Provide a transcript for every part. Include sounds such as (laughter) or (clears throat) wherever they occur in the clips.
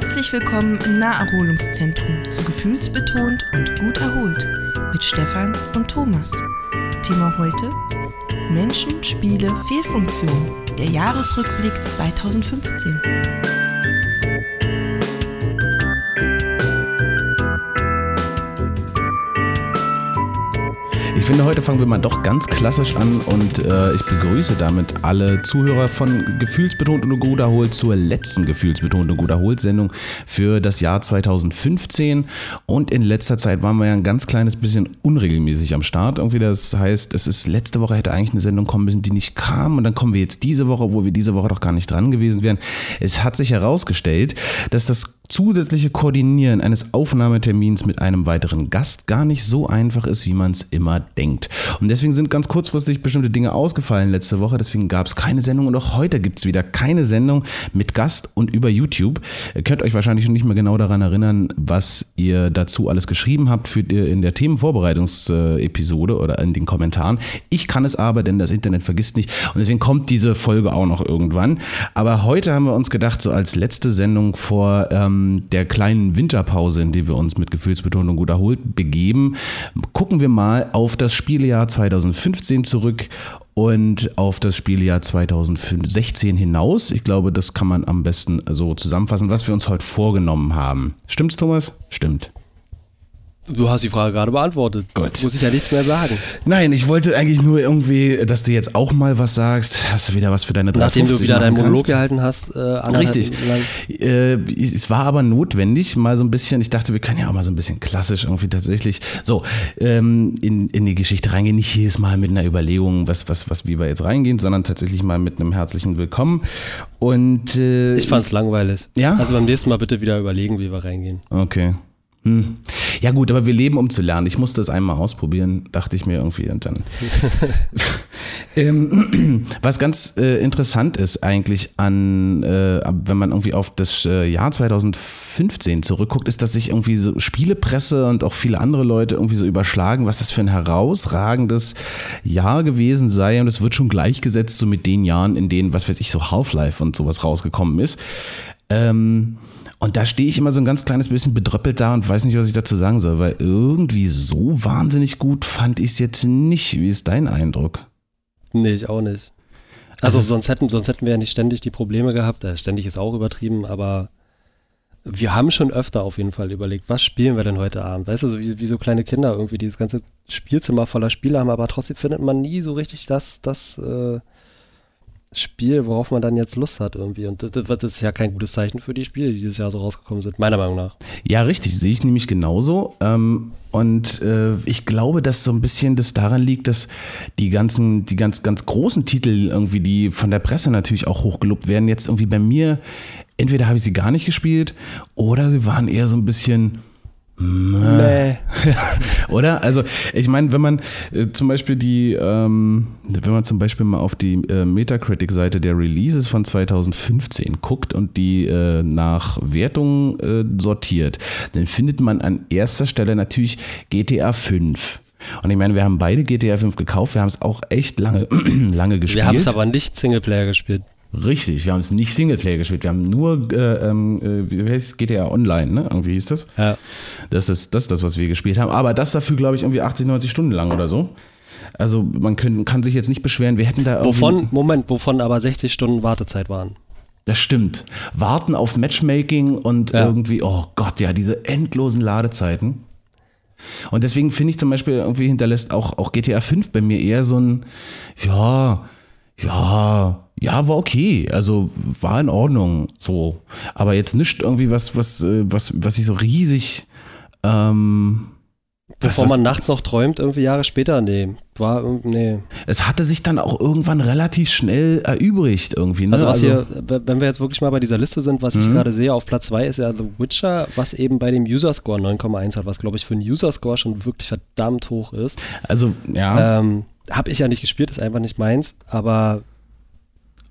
Herzlich willkommen im Naherholungszentrum zu Gefühlsbetont und gut erholt mit Stefan und Thomas. Thema heute: Menschen, Spiele, Fehlfunktion. Der Jahresrückblick 2015. finde, heute fangen wir mal doch ganz klassisch an und äh, ich begrüße damit alle Zuhörer von Gefühlsbetont und gut erholt zur letzten Gefühlsbetont und gut erholt Sendung für das Jahr 2015. Und in letzter Zeit waren wir ja ein ganz kleines bisschen unregelmäßig am Start. Irgendwie das heißt, es ist letzte Woche hätte eigentlich eine Sendung kommen müssen, die nicht kam und dann kommen wir jetzt diese Woche, wo wir diese Woche doch gar nicht dran gewesen wären. Es hat sich herausgestellt, dass das zusätzliche Koordinieren eines Aufnahmetermins mit einem weiteren Gast gar nicht so einfach ist, wie man es immer denkt. Und deswegen sind ganz kurzfristig bestimmte Dinge ausgefallen letzte Woche. Deswegen gab es keine Sendung und auch heute gibt es wieder keine Sendung mit Gast und über YouTube. Ihr könnt euch wahrscheinlich nicht mehr genau daran erinnern, was ihr dazu alles geschrieben habt für in der Themenvorbereitungsepisode oder in den Kommentaren. Ich kann es aber, denn das Internet vergisst nicht. Und deswegen kommt diese Folge auch noch irgendwann. Aber heute haben wir uns gedacht, so als letzte Sendung vor ähm, der kleinen Winterpause, in die wir uns mit Gefühlsbetonung gut erholt begeben, gucken wir mal auf das Spieljahr 2015 zurück und auf das Spieljahr 2016 hinaus. Ich glaube, das kann man am besten so zusammenfassen, was wir uns heute vorgenommen haben. Stimmt's, Thomas? Stimmt. Du hast die Frage gerade beantwortet. Gut. Muss ich ja nichts mehr sagen. Nein, ich wollte eigentlich nur irgendwie, dass du jetzt auch mal was sagst. Hast du wieder was für deine 350 Nachdem du wieder deinen Monolog gehalten hast. Äh, Richtig. Äh, es war aber notwendig, mal so ein bisschen, ich dachte, wir können ja auch mal so ein bisschen klassisch irgendwie tatsächlich so ähm, in, in die Geschichte reingehen. Nicht jedes Mal mit einer Überlegung, was, was, was, wie wir jetzt reingehen, sondern tatsächlich mal mit einem herzlichen Willkommen. Und äh, ich fand es langweilig. Ja. Also beim nächsten Mal bitte wieder überlegen, wie wir reingehen. Okay. Hm. Ja gut, aber wir leben, um zu lernen. Ich musste das einmal ausprobieren, dachte ich mir irgendwie. Und dann. (laughs) ähm, (clears throat) was ganz äh, interessant ist eigentlich an, äh, wenn man irgendwie auf das äh, Jahr 2015 zurückguckt, ist, dass sich irgendwie so Spielepresse und auch viele andere Leute irgendwie so überschlagen, was das für ein herausragendes Jahr gewesen sei. Und es wird schon gleichgesetzt so mit den Jahren, in denen, was weiß ich, so Half-Life und sowas rausgekommen ist. Ähm, und da stehe ich immer so ein ganz kleines bisschen bedröppelt da und weiß nicht, was ich dazu sagen soll, weil irgendwie so wahnsinnig gut fand ich es jetzt nicht. Wie ist dein Eindruck? Nee, ich auch nicht. Also, also sonst, hätten, sonst hätten wir ja nicht ständig die Probleme gehabt. Äh, ständig ist auch übertrieben, aber wir haben schon öfter auf jeden Fall überlegt, was spielen wir denn heute Abend? Weißt du, so wie, wie so kleine Kinder irgendwie dieses ganze Spielzimmer voller Spiele haben, aber trotzdem findet man nie so richtig das, das äh, Spiel, worauf man dann jetzt Lust hat irgendwie. Und das, das ist ja kein gutes Zeichen für die Spiele, die dieses Jahr so rausgekommen sind, meiner Meinung nach. Ja, richtig, sehe ich nämlich genauso. Ähm, und äh, ich glaube, dass so ein bisschen das daran liegt, dass die ganzen, die ganz, ganz großen Titel irgendwie, die von der Presse natürlich auch hochgelobt werden, jetzt irgendwie bei mir, entweder habe ich sie gar nicht gespielt oder sie waren eher so ein bisschen Nee. (laughs) Oder? Also, ich meine, wenn man äh, zum Beispiel die, ähm, wenn man zum Beispiel mal auf die äh, Metacritic-Seite der Releases von 2015 guckt und die äh, nach Wertungen äh, sortiert, dann findet man an erster Stelle natürlich GTA 5. Und ich meine, wir haben beide GTA 5 gekauft, wir haben es auch echt lange, (clears throat) lange gespielt. Wir haben es aber nicht Singleplayer gespielt. Richtig, wir haben es nicht Singleplayer gespielt, wir haben nur äh, ähm, äh, wie heißt GTA Online, ne? Irgendwie hieß das. Ja. Das ist das, ist das, was wir gespielt haben. Aber das dafür, glaube ich, irgendwie 80, 90 Stunden lang oder so. Also man können, kann sich jetzt nicht beschweren, wir hätten da irgendwie. Wovon, Moment, wovon aber 60 Stunden Wartezeit waren. Das stimmt. Warten auf Matchmaking und ja. irgendwie, oh Gott, ja, diese endlosen Ladezeiten. Und deswegen finde ich zum Beispiel, irgendwie hinterlässt auch, auch GTA 5 bei mir eher so ein, ja, ja, ja, war okay. Also war in Ordnung. So. Aber jetzt nicht irgendwie was, was, äh, was, was ich so riesig. Ähm, Bevor was, man nachts noch träumt, irgendwie Jahre später, nee. War, nee. Es hatte sich dann auch irgendwann relativ schnell erübrigt irgendwie. Ne? Also, was also, hier, wenn wir jetzt wirklich mal bei dieser Liste sind, was ich mhm. gerade sehe, auf Platz 2 ist ja The Witcher, was eben bei dem User Score 9,1 hat, was glaube ich für einen User Score schon wirklich verdammt hoch ist. Also, ja. Ähm, habe ich ja nicht gespielt, ist einfach nicht meins, aber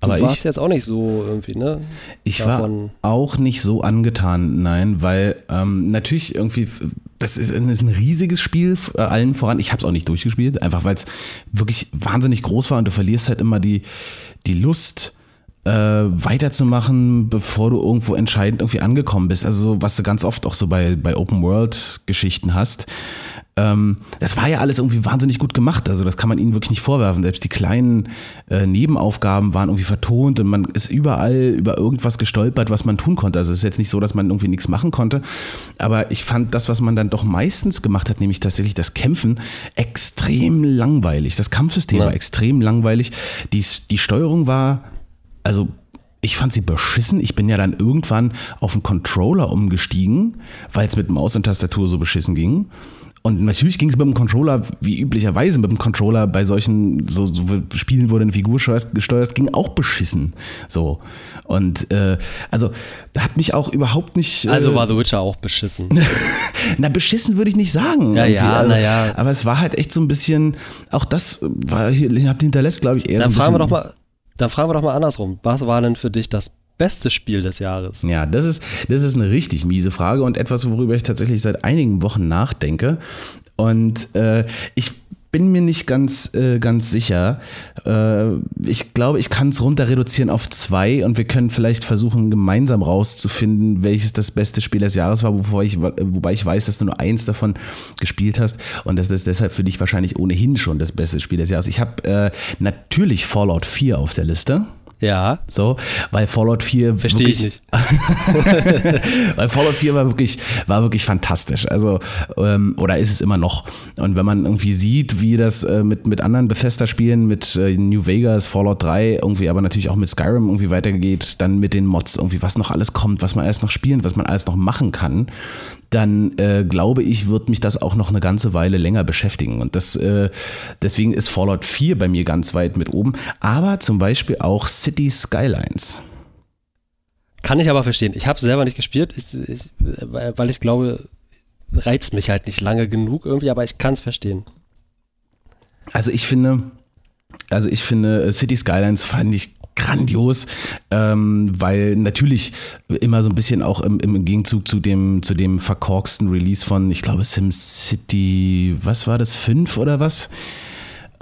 aber du warst ich, jetzt auch nicht so irgendwie, ne? Ich Davon. war auch nicht so angetan, nein, weil ähm, natürlich irgendwie, das ist, ist, ein riesiges Spiel, äh, allen voran. Ich habe es auch nicht durchgespielt, einfach weil es wirklich wahnsinnig groß war und du verlierst halt immer die, die Lust äh, weiterzumachen, bevor du irgendwo entscheidend irgendwie angekommen bist. Also so, was du ganz oft auch so bei, bei Open-World-Geschichten hast. Ähm, das war ja alles irgendwie wahnsinnig gut gemacht. Also das kann man ihnen wirklich nicht vorwerfen. Selbst die kleinen äh, Nebenaufgaben waren irgendwie vertont und man ist überall über irgendwas gestolpert, was man tun konnte. Also es ist jetzt nicht so, dass man irgendwie nichts machen konnte. Aber ich fand das, was man dann doch meistens gemacht hat, nämlich tatsächlich das Kämpfen, extrem langweilig. Das Kampfsystem ja. war extrem langweilig. Die, die Steuerung war, also ich fand sie beschissen. Ich bin ja dann irgendwann auf einen Controller umgestiegen, weil es mit Maus und Tastatur so beschissen ging. Und natürlich ging es mit dem Controller, wie üblicherweise mit dem Controller bei solchen so, so Spielen, wo du eine Figur steuerst, ging auch beschissen. So. Und äh, also da hat mich auch überhaupt nicht. Äh, also war The Witcher auch beschissen. (laughs) na, beschissen würde ich nicht sagen. Ja, ja, also, naja. Aber es war halt echt so ein bisschen, auch das war, hinterlässt, glaube ich, eher dann so ein fragen bisschen. Wir doch mal, dann fragen wir doch mal andersrum. Was war denn für dich das beste Spiel des Jahres? Ja, das ist, das ist eine richtig miese Frage und etwas, worüber ich tatsächlich seit einigen Wochen nachdenke. Und äh, ich bin mir nicht ganz, äh, ganz sicher. Äh, ich glaube, ich kann es runter reduzieren auf zwei und wir können vielleicht versuchen, gemeinsam rauszufinden, welches das beste Spiel des Jahres war, wobei ich, wobei ich weiß, dass du nur eins davon gespielt hast und das ist deshalb für dich wahrscheinlich ohnehin schon das beste Spiel des Jahres. Ich habe äh, natürlich Fallout 4 auf der Liste. Ja. So, weil Fallout 4 Verstehe ich nicht. (laughs) weil Fallout 4 war wirklich, war wirklich fantastisch. Also, ähm, oder ist es immer noch. Und wenn man irgendwie sieht, wie das äh, mit, mit anderen Bethesda-Spielen, mit äh, New Vegas, Fallout 3, irgendwie, aber natürlich auch mit Skyrim irgendwie weitergeht, dann mit den Mods, irgendwie, was noch alles kommt, was man alles noch spielen, was man alles noch machen kann, dann äh, glaube ich, wird mich das auch noch eine ganze Weile länger beschäftigen. Und das, äh, deswegen ist Fallout 4 bei mir ganz weit mit oben. Aber zum Beispiel auch City Skylines. Kann ich aber verstehen. Ich habe es selber nicht gespielt, ich, ich, weil ich glaube, reizt mich halt nicht lange genug irgendwie, aber ich kann es verstehen. Also ich finde, also ich finde, City Skylines fand ich grandios, ähm, weil natürlich immer so ein bisschen auch im, im Gegenzug zu dem, zu dem verkorksten Release von, ich glaube, SimCity, was war das, 5 oder was?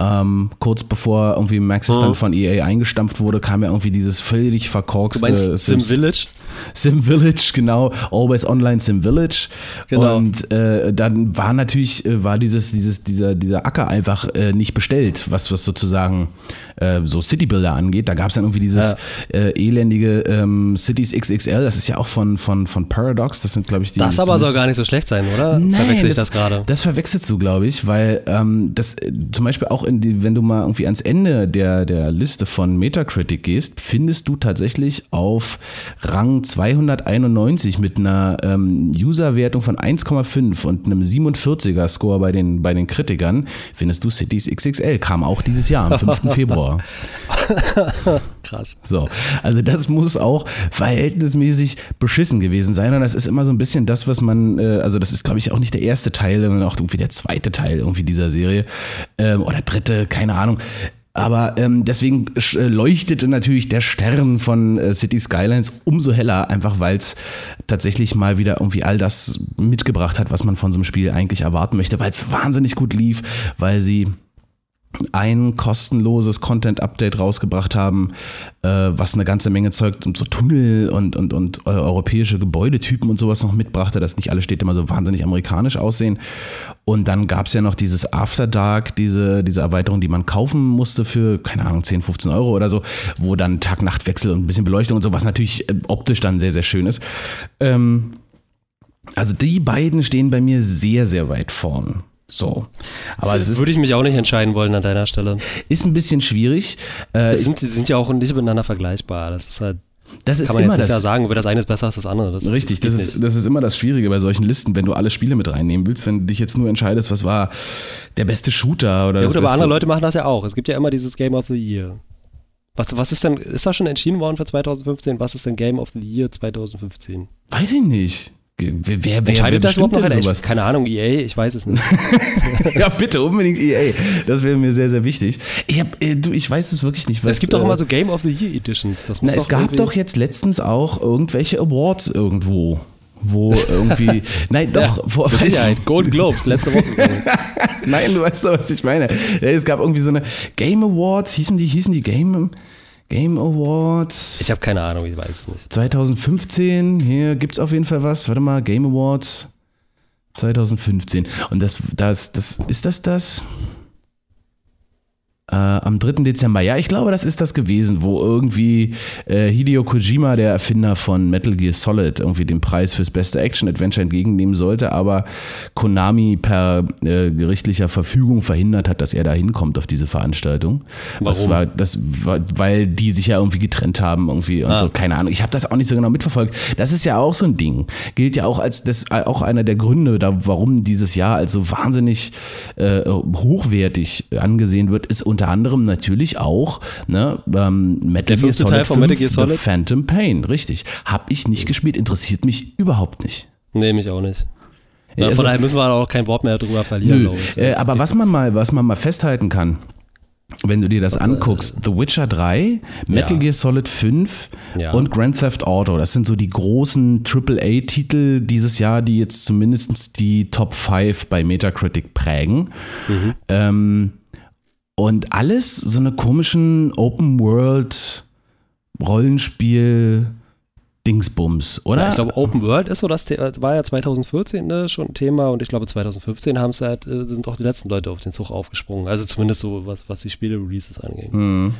Ähm, kurz bevor irgendwie Maxis mhm. dann von EA eingestampft wurde, kam ja irgendwie dieses völlig verkorkste du meinst Sim Village. Sim Village, genau, Always Online Sim Village. Genau. Und äh, dann war natürlich, äh, war dieses, dieses, dieser, dieser Acker einfach äh, nicht bestellt, was, was sozusagen äh, so Citybuilder angeht. Da gab es dann irgendwie dieses ja. äh, elendige ähm, Cities XXL, das ist ja auch von, von, von Paradox, das sind, glaube ich, die. Das aber soll gar nicht so schlecht sein, oder? Nein, Verwechsel ich das, das gerade? Das verwechselst du, glaube ich, weil ähm, das äh, zum Beispiel auch in die, wenn du mal irgendwie ans Ende der, der Liste von Metacritic gehst, findest du tatsächlich auf Rang 291 mit einer ähm, User-Wertung von 1,5 und einem 47er Score bei den, bei den Kritikern, findest du Cities XXL. Kam auch dieses Jahr, am 5. (laughs) Februar. (laughs) Krass. So, also das muss auch verhältnismäßig beschissen gewesen sein. Und das ist immer so ein bisschen das, was man, äh, also das ist, glaube ich, auch nicht der erste Teil, sondern auch irgendwie der zweite Teil irgendwie dieser Serie. Ähm, oder dritte, keine Ahnung. Aber ähm, deswegen äh, leuchtete natürlich der Stern von äh, City Skylines umso heller, einfach weil es tatsächlich mal wieder irgendwie all das mitgebracht hat, was man von so einem Spiel eigentlich erwarten möchte, weil es wahnsinnig gut lief, weil sie ein kostenloses Content-Update rausgebracht haben, äh, was eine ganze Menge Zeug und so Tunnel und, und, und äh, europäische Gebäudetypen und sowas noch mitbrachte, dass nicht alle Städte immer so wahnsinnig amerikanisch aussehen. Und dann gab es ja noch dieses After Dark, diese, diese Erweiterung, die man kaufen musste für, keine Ahnung, 10, 15 Euro oder so, wo dann Tag-Nacht-Wechsel und ein bisschen Beleuchtung und so, was natürlich äh, optisch dann sehr, sehr schön ist. Ähm, also die beiden stehen bei mir sehr, sehr weit vorn. So. Aber ist, würde ich mich auch nicht entscheiden wollen an deiner Stelle. Ist ein bisschen schwierig. Äh, sind, sind ja auch nicht miteinander vergleichbar. Das ist halt. Das ist kann man immer jetzt das. Ja sagen, das eine ist besser als das andere. Das, richtig, das, das ist, das ist immer das Schwierige bei solchen Listen, wenn du alle Spiele mit reinnehmen willst, wenn du dich jetzt nur entscheidest, was war der beste Shooter oder Ja gut, aber andere Leute machen das ja auch. Es gibt ja immer dieses Game of the Year. Was, was ist denn, ist das schon entschieden worden für 2015? Was ist denn Game of the Year 2015? Weiß ich nicht. Wer, wer, Entscheidet wer das überhaupt noch denn sowas? Keine Ahnung, EA, ich weiß es nicht. (laughs) ja, bitte, unbedingt EA. Das wäre mir sehr, sehr wichtig. Ich, hab, äh, du, ich weiß es wirklich nicht. Was, es gibt doch äh, immer so Game of the Year Editions. Das muss Na, es gab irgendwie- doch jetzt letztens auch irgendwelche Awards irgendwo. Wo irgendwie. (laughs) Nein, doch. Ja, wo, mit Sicherheit. Golden Globes, letzte Woche. (laughs) Nein, du weißt doch, was ich meine. Ja, Es gab irgendwie so eine Game Awards, hießen die, hießen die Game, Game Awards. Ich habe keine Ahnung, ich weiß es nicht. 2015, hier gibt es auf jeden Fall was. Warte mal, Game Awards 2015. Und das, das, das, ist das das? Äh, am 3. Dezember. Ja, ich glaube, das ist das gewesen, wo irgendwie äh, Hideo Kojima, der Erfinder von Metal Gear Solid, irgendwie den Preis fürs beste Action-Adventure entgegennehmen sollte, aber Konami per äh, gerichtlicher Verfügung verhindert hat, dass er da hinkommt auf diese Veranstaltung. Warum? Das war, das war, weil die sich ja irgendwie getrennt haben, irgendwie und Ah. so, keine Ahnung. Ich habe das auch nicht so genau mitverfolgt. Das ist ja auch so ein Ding. Gilt ja auch als das auch einer der Gründe, da, warum dieses Jahr als so wahnsinnig äh, hochwertig angesehen wird, ist unter anderem natürlich auch ne, ähm, Metal Teil von 5, Metal Gear Solid? Phantom Pain, richtig. Hab ich nicht gespielt, interessiert mich überhaupt nicht. Nee, mich auch nicht. Ja, Also- von daher müssen wir auch kein Wort mehr drüber verlieren, Nö, glaube ich. äh, aber was man mal, was man mal festhalten kann, wenn du dir das anguckst, The Witcher 3, Metal Ja. Gear Solid 5 Ja. und Grand Theft Auto, das sind so die großen AAA-Titel dieses Jahr, die jetzt zumindest die Top 5 bei Metacritic prägen. Mhm. Ähm, und alles so eine komischen Open World Rollenspiel Dingsbums, oder? Ja, ich glaube, Open World ist so das The war ja 2014 ne, schon ein Thema und ich glaube 2015 haben's halt, äh, sind auch die letzten Leute auf den Zug aufgesprungen. Also zumindest so, was, was die Spiele-Releases angeht. Hm.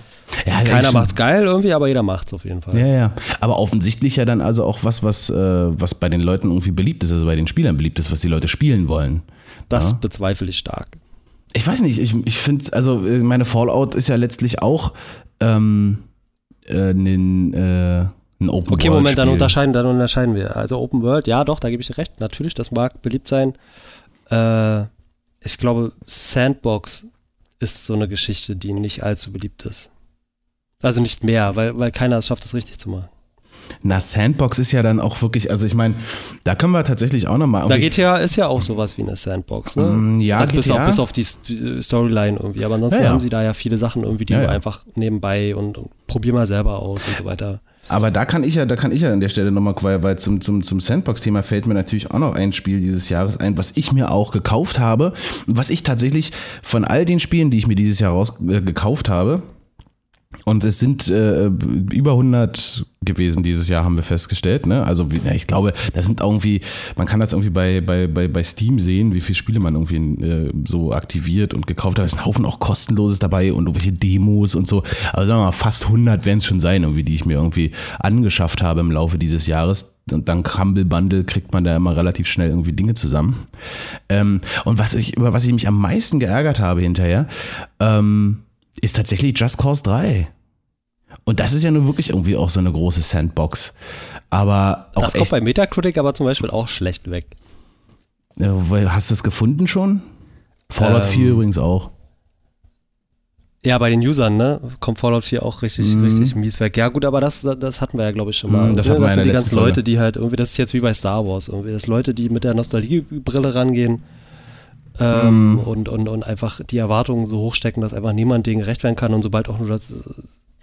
Ja, Keiner macht's geil irgendwie, aber jeder macht's auf jeden Fall. Ja, ja. Aber offensichtlich ja dann also auch was, was, äh, was bei den Leuten irgendwie beliebt ist, also bei den Spielern beliebt ist, was die Leute spielen wollen. Das Ja. bezweifle ich stark. Ich weiß nicht, ich, ich finde, also äh, meine Fallout ist ja letztlich auch ähm, äh, ein, äh, ein Open Okay, World Moment, dann Spiel. unterscheiden, dann unterscheiden wir. Also Open World, ja doch, da gebe ich dir recht. Natürlich, das mag beliebt sein. Äh, ich glaube, Sandbox ist so eine Geschichte, die nicht allzu beliebt ist. Also nicht mehr, weil, weil keiner es schafft, das richtig zu machen. Na, Sandbox ist ja dann auch wirklich, also ich meine, da können wir tatsächlich auch nochmal. Da GTA ist ja auch sowas wie eine Sandbox, ne? Mm, ja, also bis auf, bis auf die Storyline irgendwie. Aber ansonsten Ja, ja. haben sie da ja viele Sachen irgendwie, die Ja, du einfach nebenbei und, und probier mal selber aus und so weiter. Aber da kann ich ja, da kann ich ja an der Stelle nochmal, weil, weil zum, zum, zum Sandbox-Thema fällt mir natürlich auch noch ein Spiel dieses Jahres ein, was ich mir auch gekauft habe. Was ich tatsächlich von all den Spielen, die ich mir dieses Jahr raus, äh, gekauft habe, und es sind äh, über 100 gewesen dieses Jahr, haben wir festgestellt. Ne? Also ich glaube, das sind irgendwie, man kann das irgendwie bei, bei, bei, bei Steam sehen, wie viele Spiele man irgendwie äh, so aktiviert und gekauft hat. Es ist ein Haufen auch kostenloses dabei und irgendwelche Demos und so. Aber sagen wir mal, fast 100 werden es schon sein, irgendwie, die ich mir irgendwie angeschafft habe im Laufe dieses Jahres. Und dank Humble Bundle kriegt man da immer relativ schnell irgendwie Dinge zusammen. Ähm, und was ich, über was ich mich am meisten geärgert habe hinterher, ähm, ist tatsächlich Just Cause 3. Und das ist ja nun wirklich irgendwie auch so eine große Sandbox. Aber auch Das kommt bei Metacritic aber zum Beispiel auch schlecht weg. äh, hast du es gefunden schon? Fallout Ähm, 4 übrigens auch. Ja, bei den Usern, ne? Kommt Fallout 4 auch richtig, Mhm. richtig mies weg. Ja, gut, aber das, das hatten wir ja, glaube ich, schon mal. Mhm, das Ne, hatten wir das in sind die ganzen Leute, die halt irgendwie, das ist jetzt wie bei Star Wars, irgendwie, dass Leute, die mit der Nostalgiebrille rangehen ähm, Mhm. und, und, und einfach die Erwartungen so hochstecken, dass einfach niemand denen gerecht werden kann und sobald auch nur das,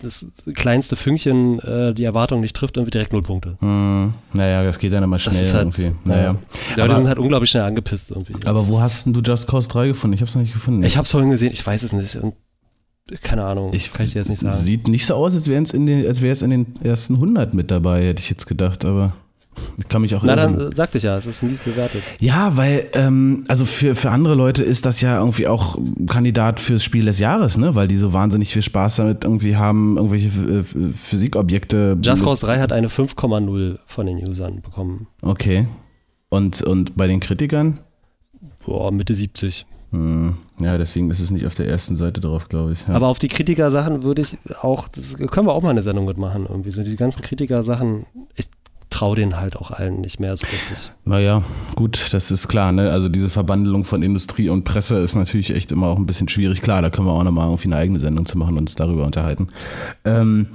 das kleinste Fünkchen äh, die Erwartung nicht trifft, irgendwie direkt null Punkte. Hm, naja, das geht dann immer schnell halt, irgendwie. ja. Naja. Die Leute Aber- sind halt unglaublich schnell angepisst irgendwie. Aber wo hast denn du Just Cause 3 gefunden? Ich habe es noch nicht gefunden. ich habe es vorhin gesehen, ich weiß es nicht. Und keine Ahnung, Ich- kann ich dir jetzt nicht sagen. Sieht nicht so aus, als wäre es in, den- als wär's in den ersten 100 mit dabei, hätte ich jetzt gedacht. Aber ich kann mich auch Na, irren. dann äh, sagte ich ja, es ist mies bewertet. Ja, weil, ähm, also für, für andere Leute ist das ja irgendwie auch Kandidat fürs Spiel des Jahres, ne? Weil die so wahnsinnig viel Spaß damit irgendwie haben, irgendwelche äh, Physikobjekte. Just Cause 3 hat eine 5,0 von den Usern bekommen. Okay. Und, und bei den Kritikern? Boah, Mitte 70. Hm, ja, deswegen ist es nicht auf der ersten Seite drauf, glaube ich. Ja. Aber auf die Kritiker-Sachen würde ich auch, das können wir auch mal eine Sendung mitmachen irgendwie. So die ganzen Kritiker-Sachen, ich traue denen halt auch allen nicht mehr so richtig. Naja, gut, das ist klar. Ne? Also diese Verbandelung von Industrie und Presse ist natürlich echt immer auch ein bisschen schwierig. Klar, da können wir auch nochmal irgendwie eine eigene Sendung zu machen und uns darüber unterhalten. Ähm,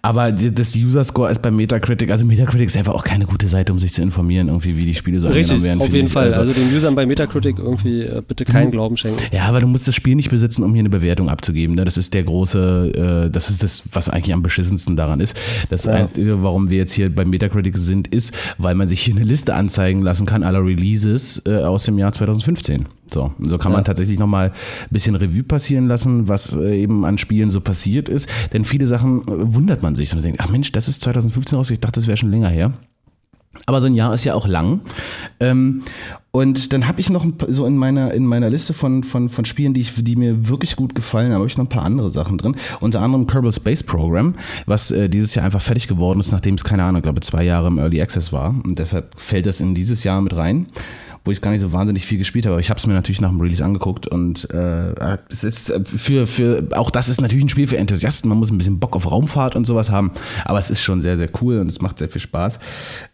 aber das User Score ist bei Metacritic, also Metacritic ist einfach auch keine gute Seite, um sich zu informieren, irgendwie wie die Spiele so angenommen werden. auf jeden. Fall. Also, den Usern bei Metacritic irgendwie äh, bitte keinen Glauben schenken. ja, aber du musst das Spiel nicht besitzen, um hier eine Bewertung abzugeben. Ne? Das ist der große, äh, das ist das, was eigentlich am beschissensten daran ist. Das Ja. Einzige, warum wir jetzt hier bei Metacritic sind, ist, weil man sich hier eine Liste anzeigen lassen kann aller Releases äh, aus dem Jahr 2015. So, so kann man tatsächlich nochmal ein bisschen Revue passieren lassen, was äh, eben an Spielen so passiert ist. Denn viele Sachen äh, wundert man sich. Man denkt, ach Mensch, das ist 2015 raus, ich dachte, das wäre schon länger her. Aber so ein Jahr ist ja auch lang. Ähm, und dann habe ich noch so in meiner, in meiner Liste von, von, von Spielen, die, ich, die mir wirklich gut gefallen, habe ich noch ein paar andere Sachen drin. Unter anderem Kerbal Space Program, was äh, dieses Jahr einfach fertig geworden ist, nachdem es, keine Ahnung, glaube zwei Jahre im Early Access war. Und deshalb fällt das in dieses Jahr mit rein wo ich gar nicht so wahnsinnig viel gespielt habe. Aber ich habe es mir natürlich nach dem Release angeguckt und äh, es ist äh, für, für, auch das ist natürlich ein Spiel für Enthusiasten. Man muss ein bisschen Bock auf Raumfahrt und sowas haben, aber es ist schon sehr, sehr cool und es macht sehr viel Spaß.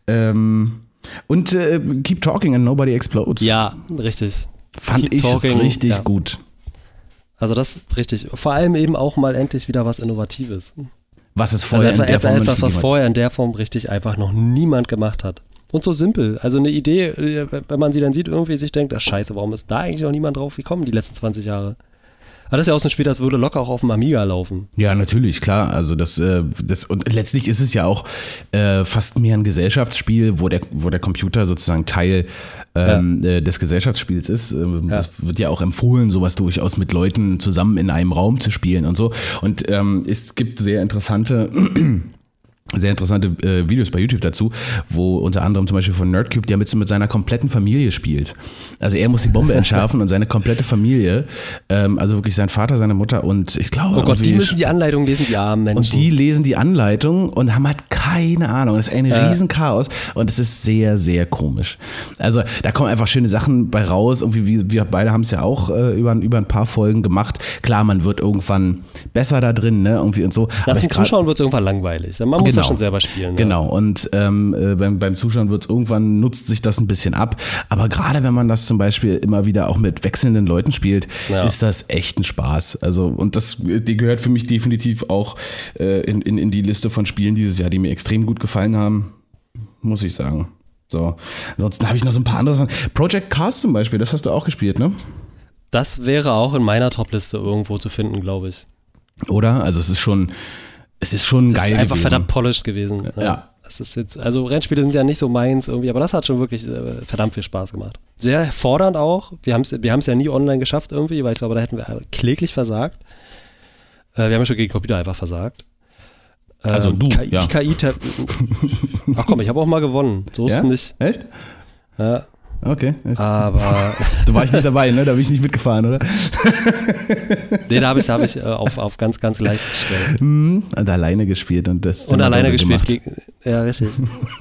Ähm, und äh, Keep Talking and Nobody Explodes. Ja, richtig. Fand Keep ich talking, richtig ja. gut. Also das richtig. Vor allem eben auch mal endlich wieder was Innovatives. Was es vorher also in der Form etwas, was vorher in der Form richtig einfach noch niemand gemacht hat. Und so simpel. Also eine Idee, äh, wenn man sie dann sieht, irgendwie sich denkt, ach scheiße, warum ist da eigentlich noch niemand drauf gekommen die letzten 20 Jahre? Aber das ist ja auch so ein Spiel, das würde locker auch auf dem Amiga laufen. Ja, natürlich, klar. Also das, äh, das und letztlich ist es ja auch äh, fast mehr ein Gesellschaftsspiel, wo der, wo der Computer sozusagen Teil ähm, ja. äh, des Gesellschaftsspiels ist. Ähm, das ja. wird ja auch empfohlen, sowas durchaus mit Leuten zusammen in einem Raum zu spielen und so. Und ähm, es gibt sehr interessante sehr interessante äh, Videos bei YouTube dazu, wo unter anderem zum Beispiel von Nerdcube, der mit, mit seiner kompletten Familie spielt. Also er muss die Bombe (laughs) entschärfen und seine komplette Familie, ähm, also wirklich sein Vater, seine Mutter und ich glaube. Oh Gott, die müssen die Anleitung lesen, die armen Menschen. Und die lesen die Anleitung und haben halt keine Ahnung. Das ist ein ja. Riesenchaos und es ist sehr, sehr komisch. Also da kommen einfach schöne Sachen bei raus. Irgendwie, wir, wir beide haben es ja auch äh, über, über ein paar Folgen gemacht. Klar, man wird irgendwann besser da drin, ne? Irgendwie und so. Lass den Zuschauen wird es irgendwann langweilig. Man muss genau. ja schon selber spielen. Ja. Genau, und ähm, äh, beim, beim Zuschauen wird es irgendwann, nutzt sich das ein bisschen ab. Aber gerade wenn man das zum Beispiel immer wieder auch mit wechselnden Leuten spielt, ja. ist das echt ein Spaß. Also, und das die gehört für mich definitiv auch äh, in, in, in die Liste von Spielen dieses Jahr, die mir extrem gut gefallen haben, muss ich sagen. So, ansonsten habe ich noch so ein paar andere. Project Cars zum Beispiel, das hast du auch gespielt, ne? Das wäre auch in meiner Topliste irgendwo zu finden, glaube ich. Oder? Also es ist schon, es ist schon geil. Es ist einfach gewesen. verdammt polished gewesen. Ja. ja. Das ist jetzt, also Rennspiele sind ja nicht so meins irgendwie, aber das hat schon wirklich äh, verdammt viel Spaß gemacht. Sehr fordernd auch. Wir haben es wir ja nie online geschafft irgendwie, weil ich glaube, da hätten wir kläglich versagt. Äh, wir haben ja schon gegen Computer einfach versagt. Also ähm, du, KI, ja. Die KI, ach komm, ich habe auch mal gewonnen. So ist ja? es nicht. Echt? Ja. Okay. Aber. (laughs) du warst nicht dabei, ne? Da bin ich nicht mitgefahren, oder? (laughs) nee, da habe ich, hab ich äh, auf, auf ganz, ganz leicht gestellt. Mhm, und alleine gespielt und das. Und alleine gespielt. Gegen, ja, richtig. (laughs)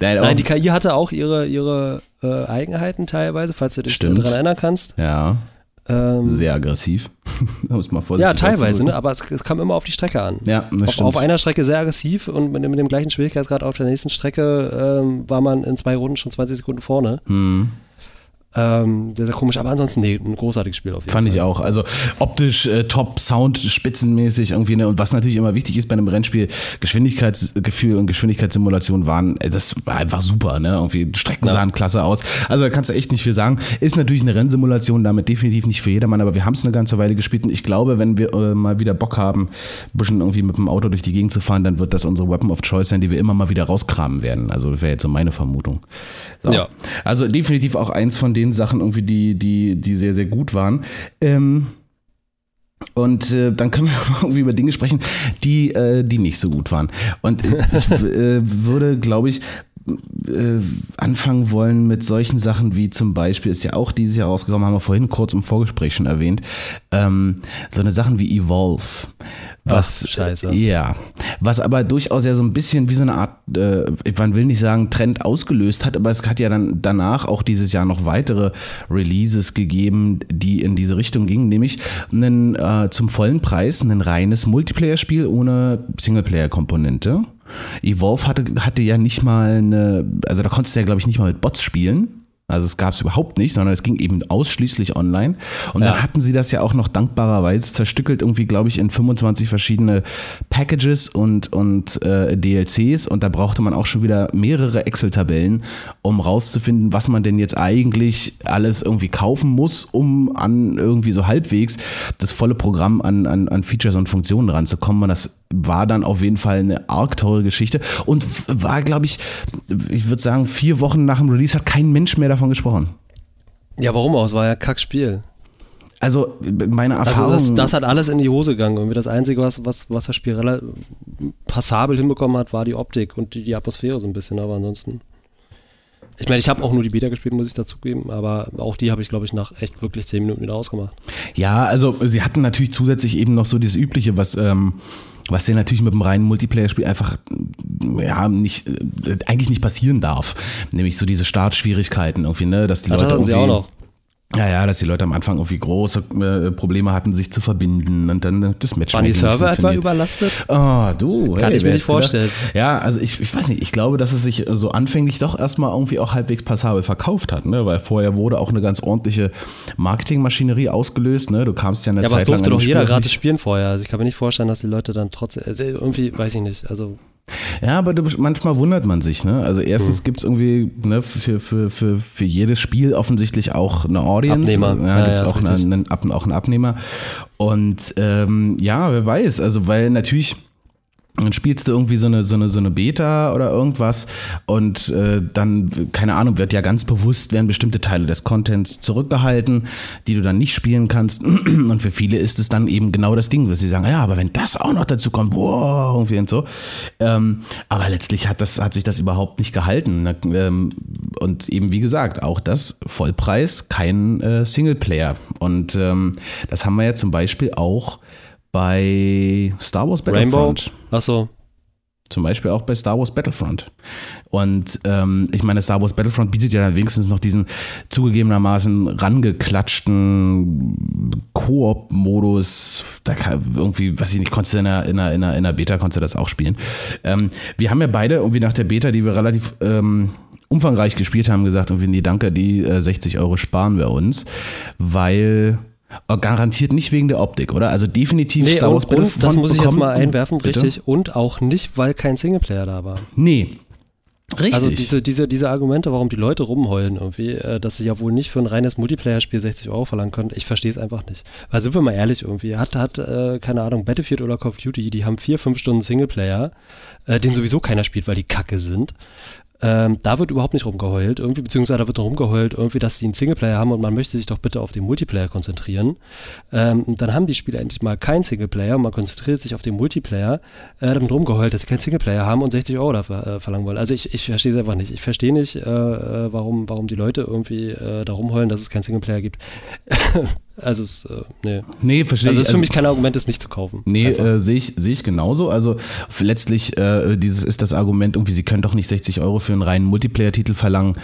Nein, Nein, die KI hatte auch ihre, ihre äh, Eigenheiten teilweise, falls du dich daran erinnern kannst. Ja. Ähm, Sehr aggressiv. (laughs) muss mal ja, teilweise, ne? aber es, es, kam immer auf die Strecke an. Ja, das auf, stimmt. auf einer Strecke sehr aggressiv und mit, mit dem gleichen Schwierigkeitsgrad auf der nächsten Strecke ähm, war man in zwei Runden schon 20 Sekunden vorne. Mhm. Ähm, sehr, sehr komisch, aber ansonsten, nee, ein großartiges Spiel auf jeden Fand Fall. ich auch. Also optisch äh, top, Sound spitzenmäßig irgendwie. Ne? Und was natürlich immer wichtig ist bei einem Rennspiel, Geschwindigkeitsgefühl und Geschwindigkeitssimulation waren, äh, das war einfach super. Ne? Irgendwie Strecken ja. sahen klasse aus. Also da kannst du echt nicht viel sagen. Ist natürlich eine Rennsimulation, damit definitiv nicht für jedermann, aber wir haben es eine ganze Weile gespielt und ich glaube, wenn wir äh, mal wieder Bock haben, ein bisschen irgendwie mit dem Auto durch die Gegend zu fahren, dann wird das unsere Weapon of Choice sein, die wir immer mal wieder rauskramen werden. Also wäre jetzt so meine Vermutung. So. Ja. Also definitiv auch eins von den Sachen irgendwie, die, die, die sehr, sehr gut waren. Ähm, und äh, dann können wir (laughs) irgendwie über Dinge sprechen, die, äh, die nicht so gut waren. Und ich (laughs) äh, würde, glaube ich, äh, anfangen wollen mit solchen Sachen wie zum Beispiel, ist ja auch dieses Jahr rausgekommen, haben wir vorhin kurz im Vorgespräch schon erwähnt, ähm, so eine Sachen wie Evolve. Was, Ach, scheiße. Ja, was aber durchaus ja so ein bisschen wie so eine Art, äh, man will nicht sagen Trend ausgelöst hat, aber es hat ja dann danach auch dieses Jahr noch weitere Releases gegeben, die in diese Richtung gingen, nämlich einen, äh, zum vollen Preis ein reines Multiplayer-Spiel ohne Singleplayer-Komponente. Evolve hatte, hatte ja nicht mal eine, also da konntest du ja, glaube ich, nicht mal mit Bots spielen. Also es gab es überhaupt nicht, sondern es ging eben ausschließlich online. Und ja. dann hatten sie das ja auch noch dankbarerweise zerstückelt, irgendwie, glaube ich, in 25 verschiedene Packages und, und äh, DLCs. Und da brauchte man auch schon wieder mehrere Excel-Tabellen, um rauszufinden, was man denn jetzt eigentlich alles irgendwie kaufen muss, um an irgendwie so halbwegs das volle Programm an, an, an Features und Funktionen ranzukommen. Und das war dann auf jeden Fall eine arg teure Geschichte und war, glaube ich, ich würde sagen, vier Wochen nach dem Release hat kein Mensch mehr davon gesprochen. Ja, warum auch? Es war ja Kackspiel. Also meine Erfahrung. Also das, das, hat alles in die Hose gegangen. Irgendwie das Einzige, was, was, was das Spiel passabel hinbekommen hat, war die Optik und die, die Atmosphäre so ein bisschen, aber ansonsten. Ich meine, ich habe auch nur die Beta gespielt, muss ich dazugeben, aber auch die habe ich, glaube ich, nach echt wirklich zehn Minuten wieder ausgemacht. Ja, also sie hatten natürlich zusätzlich eben noch so das Übliche, was, ähm, was dir natürlich mit dem reinen Multiplayer-Spiel einfach ja, nicht, äh, eigentlich nicht passieren darf. Nämlich so diese Startschwierigkeiten irgendwie, ne? Dass die ja, Leute das sie auch noch. Ja, ja, dass die Leute am Anfang irgendwie große äh, Probleme hatten, sich zu verbinden und dann das Match. Waren die Server etwa überlastet? Oh, du. Kann hey, ich mir nicht vorstellen. Gedacht? Ja, also ich, ich weiß nicht, ich glaube, dass es sich so anfänglich doch erstmal irgendwie auch halbwegs passabel verkauft hat, ne? Weil vorher wurde auch eine ganz ordentliche Marketingmaschinerie ausgelöst, ne? Du kamst ja eine ja, Zeit aber es durfte doch jeder gratis spielen vorher. Also ich kann mir nicht vorstellen, dass die Leute dann trotzdem, also irgendwie, weiß ich nicht, also ja, aber du, manchmal wundert man sich. Ne? Also erstens hm. gibt es irgendwie ne, für, für, für, für jedes Spiel offensichtlich auch eine Audience. Abnehmer. Ja, ja gibt es ja, auch, einen, einen, auch einen Abnehmer. Und ähm, ja, wer weiß. Also weil natürlich dann spielst du irgendwie so eine, so eine, so eine Beta oder irgendwas und äh, dann, keine Ahnung, wird ja ganz bewusst, werden bestimmte Teile des Contents zurückgehalten, die du dann nicht spielen kannst. (clears throat) Und für viele ist es dann eben genau das Ding, dass sie sagen, ja, aber wenn das auch noch dazu kommt, wow, irgendwie und so. Ähm, aber letztlich hat, das, hat sich das überhaupt nicht gehalten. Ähm, und eben, wie gesagt, auch das Vollpreis, kein äh, Singleplayer. Und ähm, das haben wir ja zum Beispiel auch bei Star Wars Battlefront. Rainbow? Achso. Zum Beispiel auch bei Star Wars Battlefront. Und ähm, ich meine, Star Wars Battlefront bietet ja dann wenigstens noch diesen zugegebenermaßen rangeklatschten Koop-Modus. Da kann irgendwie, weiß ich nicht, konntest du in der, in der, in der, in der Beta konntest du das auch spielen. Ähm, wir haben ja beide irgendwie nach der Beta, die wir relativ ähm, umfangreich gespielt haben, gesagt, irgendwie, nee, danke, die äh, 60 Euro sparen wir uns, weil garantiert nicht wegen der Optik, oder? Also definitiv nee, Star Wars und, und das muss ich jetzt mal einwerfen, bitte? richtig. Und auch nicht, weil kein Singleplayer da war. Nee. Richtig. Also diese, diese, diese Argumente, warum die Leute rumheulen irgendwie, äh, dass sie ja wohl nicht für ein reines Multiplayer-Spiel 60 Euro verlangen können, ich verstehe es einfach nicht. Weil sind wir mal ehrlich irgendwie, hat, hat äh, keine Ahnung, Battlefield oder Call of Duty, die haben vier, fünf Stunden Singleplayer, äh, den sowieso keiner spielt, weil die kacke sind. Ähm, da wird überhaupt nicht rumgeheult, irgendwie, beziehungsweise da wird rumgeheult, irgendwie, dass die einen Singleplayer haben und man möchte sich doch bitte auf den Multiplayer konzentrieren. Ähm, dann haben die Spiele endlich mal keinen Singleplayer und man konzentriert sich auf den Multiplayer, äh, damit rumgeheult, dass sie keinen Singleplayer haben und 60 Euro dafür äh, verlangen wollen. Also ich, ich verstehe es einfach nicht. Ich verstehe nicht, äh, äh, warum, warum die Leute irgendwie äh, da rumheulen, dass es keinen Singleplayer gibt. (laughs) Also, es, äh, nee. Nee, verstehe Also, es ist für also, mich kein Argument, es nicht zu kaufen. Nee, äh, sehe ich, seh ich genauso. Also, letztlich äh, dieses ist das Argument, irgendwie, sie können doch nicht 60 Euro für einen reinen Multiplayer-Titel verlangen.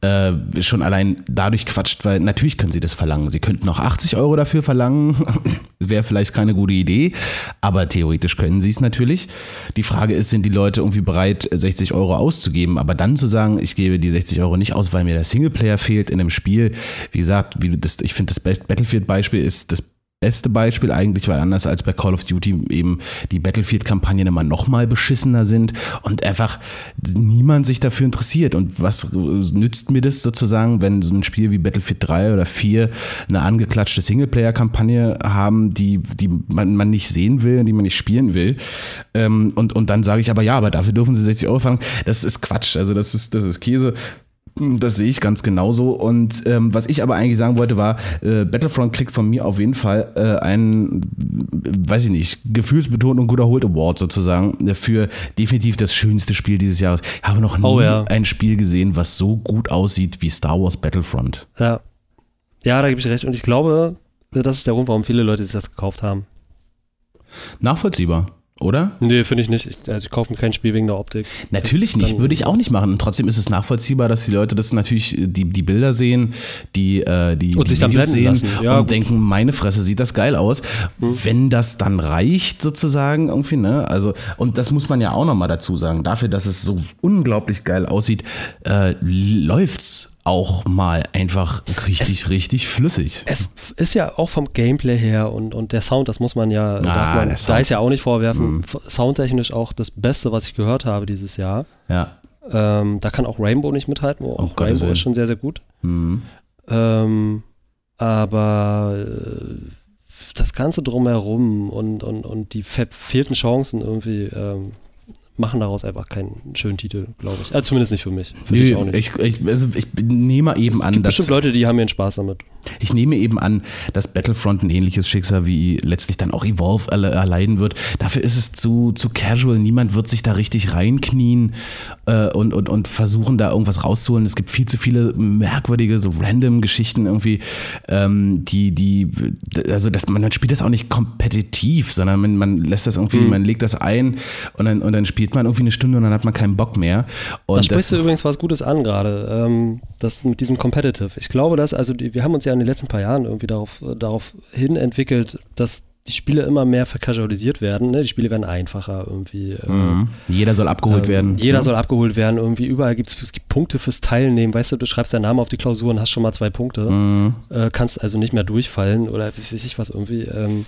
Äh, schon allein dadurch quatscht, weil natürlich können sie das verlangen. Sie könnten auch 80 Euro dafür verlangen. (laughs) Wäre vielleicht keine gute Idee, aber theoretisch können sie es natürlich. Die Frage ist, sind die Leute irgendwie bereit, 60 Euro auszugeben? Aber dann zu sagen, ich gebe die 60 Euro nicht aus, weil mir der Singleplayer fehlt in einem Spiel. Wie gesagt, wie das, ich finde das Battlefield Battlefield-Beispiel ist das beste Beispiel eigentlich, weil anders als bei Call of Duty eben die Battlefield-Kampagnen immer noch mal beschissener sind und einfach niemand sich dafür interessiert. Und was nützt mir das sozusagen, wenn so ein Spiel wie Battlefield 3 oder 4 eine angeklatschte Singleplayer-Kampagne haben, die, die man, man nicht sehen will, die man nicht spielen will. Ähm, und, und dann sage ich aber ja, aber dafür dürfen sie 60 Euro fangen. Das ist Quatsch. Also das ist, das ist Käse. Das sehe ich ganz genauso. Und ähm, was ich aber eigentlich sagen wollte, war, äh, Battlefront kriegt von mir auf jeden Fall äh, einen, weiß ich nicht, gefühlsbetont und gut erholt Award sozusagen für definitiv das schönste Spiel dieses Jahres. Ich habe noch nie oh, ja. ein Spiel gesehen, was so gut aussieht wie Star Wars Battlefront. Ja. Ja, da gebe ich recht. Und ich glaube, das ist der Grund, warum viele Leute sich das gekauft haben. Nachvollziehbar. Oder? Nee, finde ich nicht. Ich, also ich kaufe mir kein Spiel wegen der Optik. Natürlich nicht, Dann, würde ich auch nicht machen. Und trotzdem ist es nachvollziehbar, dass die Leute das natürlich, die, die Bilder sehen, die, äh, die, und die sich Videos sehen lassen. Ja, und gut. denken, meine Fresse, sieht das geil aus. Mhm. Wenn das dann reicht, sozusagen, irgendwie, ne? Also, und das muss man ja auch nochmal dazu sagen. Dafür, dass es so unglaublich geil aussieht, äh, läuft's auch mal einfach richtig, es, richtig flüssig. Es ist ja auch vom Gameplay her und, und der Sound, das muss man ja, ah, man, da ist ja auch nicht vorwerfen, mhm. soundtechnisch auch das Beste, was ich gehört habe dieses Jahr. Ja. Ähm, da kann auch Rainbow nicht mithalten, wo auch oh, Rainbow ist schon sehr, sehr gut. Mhm. Ähm, aber äh, das Ganze drumherum und, und, und die fehlten Chancen irgendwie ähm, machen daraus einfach keinen schönen Titel, glaube ich. Also zumindest nicht für mich. Für Nö, ich, ich, also ich nehme eben an, dass. Bestimmt Leute, die haben ihren Spaß damit. Ich nehme eben an, dass Battlefront ein ähnliches Schicksal wie letztlich dann auch Evolve erleiden wird. Dafür ist es zu, zu casual. Niemand wird sich da richtig reinknien äh, und, und, und versuchen, da irgendwas rauszuholen. Es gibt viel zu viele merkwürdige, so random Geschichten irgendwie, ähm, die, die, also das, man spielt das auch nicht kompetitiv, sondern man, man lässt das irgendwie, mhm. man legt das ein und dann, und dann spielt man irgendwie eine Stunde und dann hat man keinen Bock mehr. Und da sprichst du übrigens was Gutes an gerade, ähm, das mit diesem Competitive. Ich glaube, dass, also die, wir haben uns ja in den letzten paar Jahren irgendwie darauf, darauf hin entwickelt, dass die Spiele immer mehr vercasualisiert werden. Ne? Die Spiele werden einfacher irgendwie. Äh, mhm. Jeder soll abgeholt äh, werden. Jeder ja. soll abgeholt werden. Irgendwie überall gibt es gibt Punkte fürs Teilnehmen. Weißt du, du schreibst deinen Namen auf die Klausur und hast schon mal zwei Punkte. Mhm. Äh, kannst also nicht mehr durchfallen oder weiß ich was irgendwie. Ähm,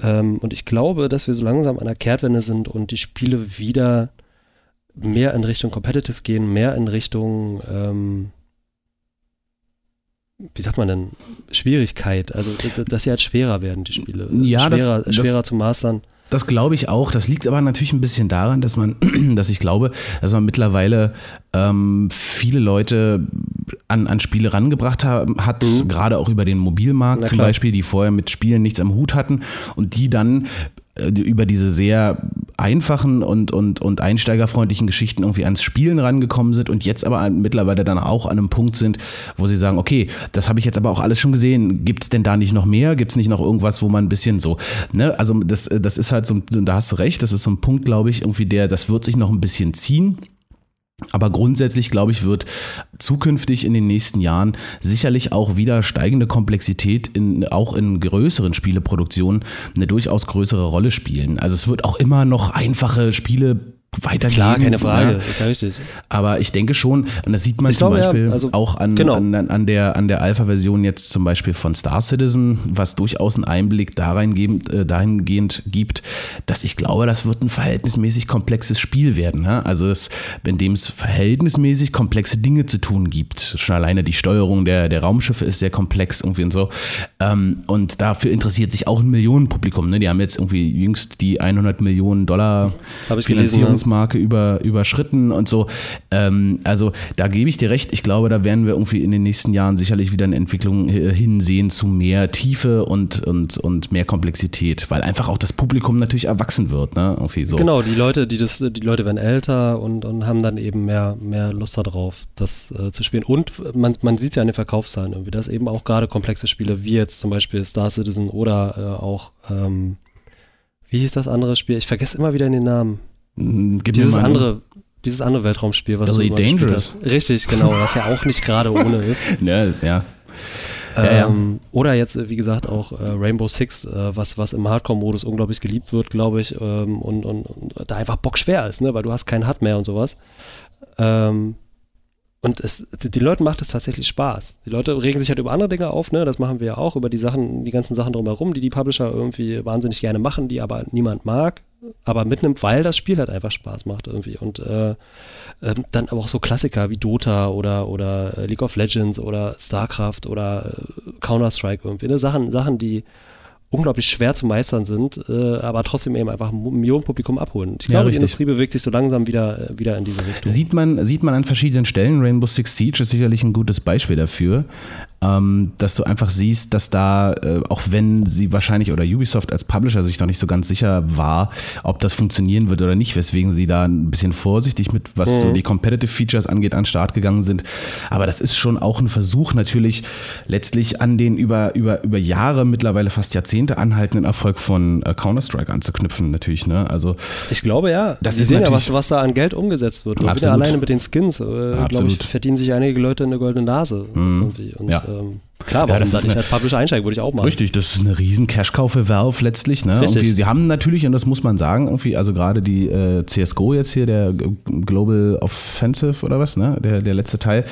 ähm, und ich glaube, dass wir so langsam an der Kehrtwende sind und die Spiele wieder mehr in Richtung Competitive gehen, mehr in Richtung ähm, wie sagt man denn, Schwierigkeit. Also, dass sie halt schwerer werden, die Spiele. Ja, schwerer, das, schwerer das, zu mastern. Das glaube ich auch. Das liegt aber natürlich ein bisschen daran, dass man, (clears throat) dass ich glaube, dass man mittlerweile ähm, viele Leute an, an Spiele rangebracht haben, hat, mhm. gerade auch über den Mobilmarkt zum Beispiel, die vorher mit Spielen nichts am Hut hatten und die dann über diese sehr einfachen und, und, und einsteigerfreundlichen Geschichten irgendwie ans Spielen rangekommen sind und jetzt aber mittlerweile dann auch an einem Punkt sind, wo sie sagen, okay, das habe ich jetzt aber auch alles schon gesehen. Gibt es denn da nicht noch mehr? Gibt es nicht noch irgendwas, wo man ein bisschen so, ne? Also das, das ist halt so, da hast du recht, das ist so ein Punkt, glaube ich, irgendwie der, das wird sich noch ein bisschen ziehen. Aber grundsätzlich, glaube ich, wird zukünftig in den nächsten Jahren sicherlich auch wieder steigende Komplexität in, auch in größeren Spieleproduktionen eine durchaus größere Rolle spielen. Also es wird auch immer noch einfache Spiele weitergeben. Klar, keine Frage, ja. ist ja richtig. Aber ich denke schon, und das sieht man ich zum glaube, Beispiel ja, also, auch an, genau. an, an, der, an der Alpha-Version jetzt zum Beispiel von Star Citizen, was durchaus einen Einblick dahingehend, äh, dahingehend gibt, dass ich glaube, das wird ein verhältnismäßig komplexes Spiel werden. Ne? Also es, in dem es verhältnismäßig komplexe Dinge zu tun gibt. Schon alleine die Steuerung der, der Raumschiffe ist sehr komplex irgendwie und so. Ähm, und dafür interessiert sich auch ein Millionenpublikum. Ne? Die haben jetzt irgendwie jüngst die 100 Millionen Dollar Finanzierungs Marke über, überschritten und so. Ähm, also da gebe ich dir recht. Ich glaube, da werden wir irgendwie in den nächsten Jahren sicherlich wieder eine Entwicklung äh, hinsehen zu mehr Tiefe und, und, und mehr Komplexität, weil einfach auch das Publikum natürlich erwachsen wird. Ne? Irgendwie so. Genau, die Leute, die das, die Leute werden älter und, und haben dann eben mehr, mehr Lust darauf, das äh, zu spielen. Und man, man sieht es ja an den Verkaufszahlen irgendwie, dass eben auch gerade komplexe Spiele wie jetzt zum Beispiel Star Citizen oder äh, auch ähm, wie hieß das andere Spiel? Ich vergesse immer wieder den Namen. Gib dieses andere, dieses andere Weltraumspiel, was Really du Dangerous. Hast. Richtig, genau, was ja auch nicht gerade ohne ist. (laughs) ja, ja. Ja, ähm, ja. Oder jetzt, wie gesagt, auch äh, Rainbow Six, äh, was, was im Hardcore-Modus unglaublich geliebt wird, glaube ich, ähm, und, und, und, da einfach bockschwer ist, ne? weil du hast keinen HUD mehr und sowas. Ähm, und es, die Leuten macht es tatsächlich Spaß. Die Leute regen sich halt über andere Dinge auf, ne? Das machen wir ja auch, über die Sachen, die ganzen Sachen drumherum, die die Publisher irgendwie wahnsinnig gerne machen, die aber niemand mag, aber mitnimmt, weil das Spiel halt einfach Spaß macht irgendwie. Und äh, äh, dann aber auch so Klassiker wie Dota oder, oder äh, League of Legends oder StarCraft oder äh, Counter-Strike irgendwie. Ne? Sachen, Sachen, die unglaublich schwer zu meistern sind, äh, aber trotzdem eben einfach ein Millionenpublikum abholen. Ich glaube, ja, die Industrie bewegt sich so langsam wieder, äh, wieder in diese Richtung. Sieht man, sieht man an verschiedenen Stellen. Rainbow Six Siege ist sicherlich ein gutes Beispiel dafür ähm, dass du einfach siehst, dass da, äh, auch wenn sie wahrscheinlich oder Ubisoft als Publisher sich noch nicht so ganz sicher war, ob das funktionieren wird oder nicht, weswegen sie da ein bisschen vorsichtig mit, was mhm. so die Competitive Features angeht, an den Start gegangen sind. Aber das ist schon auch ein Versuch, natürlich letztlich an den über, über, über Jahre, mittlerweile fast Jahrzehnte anhaltenden Erfolg von äh, Counter-Strike anzuknüpfen, natürlich. Ne? Also, ich glaube ja. Das ist sehen ja, was, was da an Geld umgesetzt wird. Und alleine mit den Skins, äh, glaube ich, verdienen sich einige Leute eine goldene Nase. Mhm. Irgendwie. Und, ja. Ähm, Klar, ja, das ist nicht als Publisher einsteigen, würde ich auch machen. Richtig, das ist eine riesen Cash-Cow für Valve letztlich. Ne? Sie haben natürlich, und das muss man sagen, irgendwie, also gerade die äh, CSGO jetzt hier, der Global Offensive oder was, ne? der, der letzte Teil,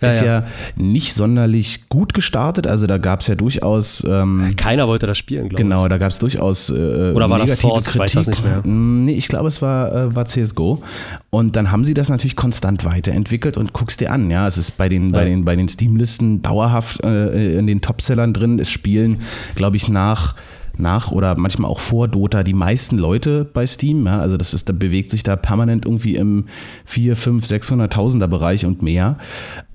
ja, ist ja. ja. nicht sonderlich gut gestartet. Also da gab es ja durchaus... Ähm, Keiner wollte das spielen, glaube genau, ich. Genau, da gab es durchaus äh, Oder war das Source? Kritik. Ich weiß das nicht mehr. Mm, nee, ich glaube, es war, äh, war CSGO. Und dann haben sie das natürlich konstant weiterentwickelt und guckst dir an. Ja, es ist bei den, bei den, bei den Steam-Listen dauerhaft äh, in den Top-Sellern drin. Es spielen, glaube ich, nach nach oder manchmal auch vor Dota die meisten Leute bei Steam. Ja? Also das ist, da bewegt sich da permanent irgendwie im 4, 5, 600.000er Bereich und mehr.